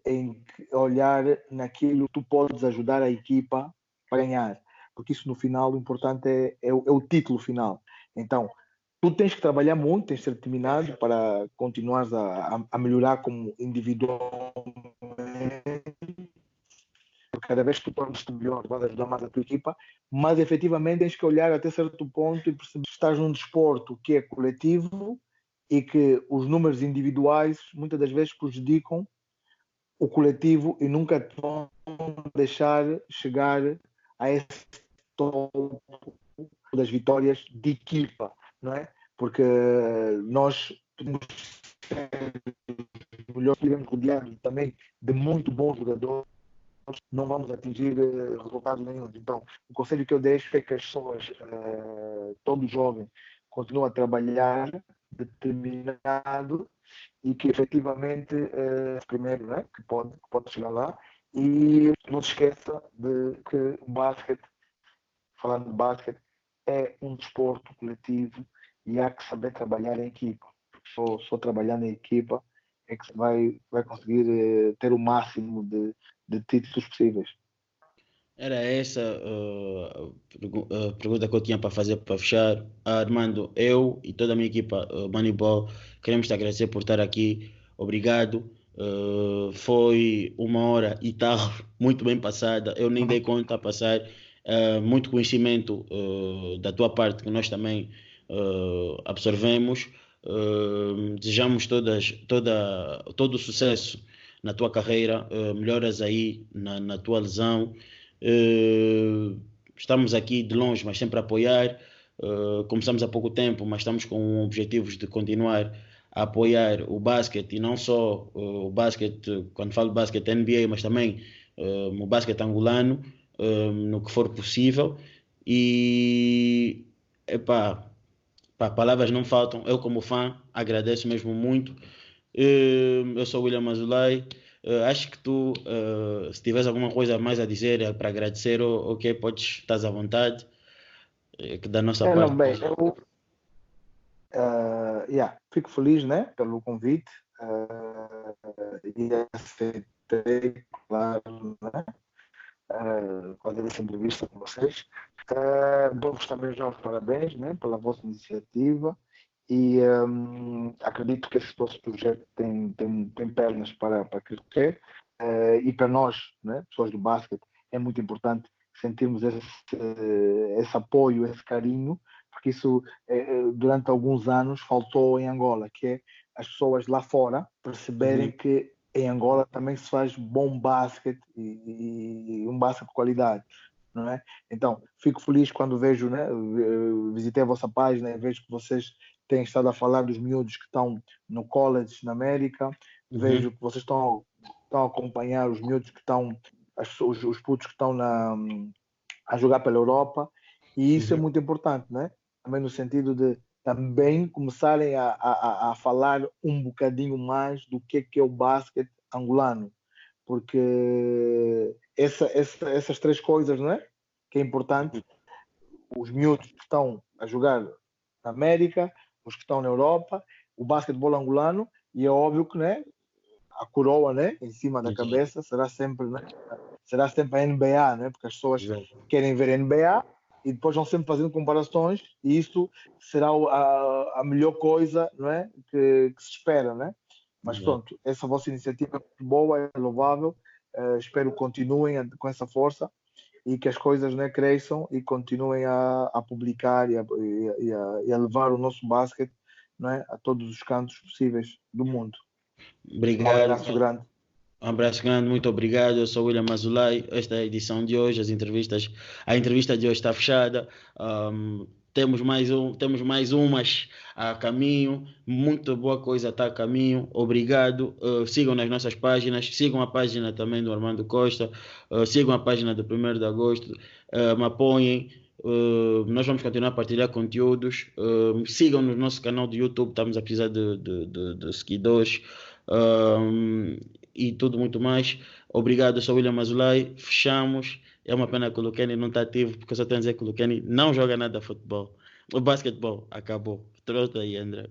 em olhar naquilo que tu podes ajudar a equipa para ganhar. Porque isso no final o importante é, é, é o título final. Então, tu tens que trabalhar muito, tens que ser determinado para continuar a, a, melhorar como individualmente cada vez que tu tornas-te melhor, vais ajudar mais a tua equipa, mas efetivamente tens que olhar até certo ponto e perceber que estás num desporto que é coletivo e que os números individuais muitas das vezes prejudicam o coletivo e nunca te vão deixar chegar a esse topo das vitórias de equipa, não é? Porque nós podemos ser melhores, rodeados também de muito bons jogadores não vamos atingir uh, resultados nenhum. Então, o conselho que eu deixo é que as pessoas, uh, todo jovem, continuem a trabalhar determinado e que efetivamente uh, primeiro né, que, pode, que pode chegar lá e não se esqueça de que o basquete, falando de basquete, é um desporto coletivo e há que saber trabalhar em equipa. Só, só trabalhando em equipa é que vai, vai conseguir ter o máximo de, de títulos possíveis. Era essa uh, a pergunta que eu tinha para fazer para fechar. Uh, Armando, eu e toda a minha equipa uh, Moneyball queremos te agradecer por estar aqui. Obrigado. Uh, foi uma hora e tal, muito bem passada. Eu nem dei conta a passar. Uh, muito conhecimento uh, da tua parte que nós também absorvemos. desejamos todas, toda, todo o sucesso na tua carreira, uh, melhoras aí na, na tua lesão. Uh, estamos aqui de longe, mas sempre a apoiar. Uh, começamos há pouco tempo, mas estamos com objetivos de continuar a apoiar o basquete e não só o basquete, quando falo basquete NBA, mas também o basquete angolano, no que for possível. E, epá, pá, palavras não faltam. Eu, como fã, agradeço mesmo muito. Eu sou William Mazulay. acho que tu, se tiveres alguma coisa mais a dizer para agradecer, ok, podes, estás à vontade. Que da nossa é, parte. Não, bem, eu uh, yeah, fico feliz né, pelo convite uh, e aceitei, claro, né, uh, fazer essa entrevista com vocês. Uh, Dou-vos também já os parabéns né, pela vossa iniciativa e um, acredito que esse vosso projeto tem, tem, tem pernas para, para crescer uh, e para nós, né, pessoas do basquete, é muito importante sentirmos esse, esse apoio, esse carinho, porque isso eh, durante alguns anos faltou em Angola, que é as pessoas lá fora perceberem uhum. que em Angola também se faz bom basquete e, e um basquete de qualidade. Não é? Então, fico feliz quando vejo, né, visitei a vossa página e vejo que vocês têm estado a falar dos miúdos que estão no college na América, uhum. vejo que vocês estão, estão a acompanhar os miúdos que estão as, os, os putos que estão na, a jogar pela Europa, e isso é uhum. é muito importante, né? também no sentido de também começarem a, a, a falar um bocadinho mais do que, que é o basquete angolano, porque essa, essa, essas três coisas, não é? Que é importante, os miúdos que estão a jogar na América, os que estão na Europa, o basquetebol angolano, e é óbvio que, né? a coroa né, em cima da cabeça será sempre, né, será sempre a NBA, né, porque as pessoas querem ver NBA e depois vão sempre fazendo comparações e isso será a, a melhor coisa não é, que, que se espera. Né? Mas pronto, essa vossa iniciativa é boa, é louvável, uh, espero que continuem com essa força e que as coisas né, cresçam e continuem a, a publicar e a, e, a, e a levar o nosso basquete não é, a todos os cantos possíveis do mundo. Obrigado. Um abraço grande. Um abraço grande, muito obrigado. Eu sou o William Mazulay. Esta é a edição de hoje, as entrevistas, a entrevista de hoje está fechada. Um, temos mais um, temos mais umas a caminho. Muito boa coisa está a caminho. Obrigado. Uh, sigam nas nossas páginas, sigam a página também do Armando Costa, uh, sigam a página do 1 de agosto, uh, me apoiem. Uh, nós vamos continuar a partilhar conteúdos. Uh, sigam no nosso canal do YouTube, estamos a precisar de, de, de, de seguidores um, e tudo muito mais. Obrigado, sou William Mazulay. Fechamos. É uma pena que o Lucani não está ativo, porque eu só tenho a dizer que o Lucani não joga nada de futebol. O basquetebol acabou. Trouxe aí, André.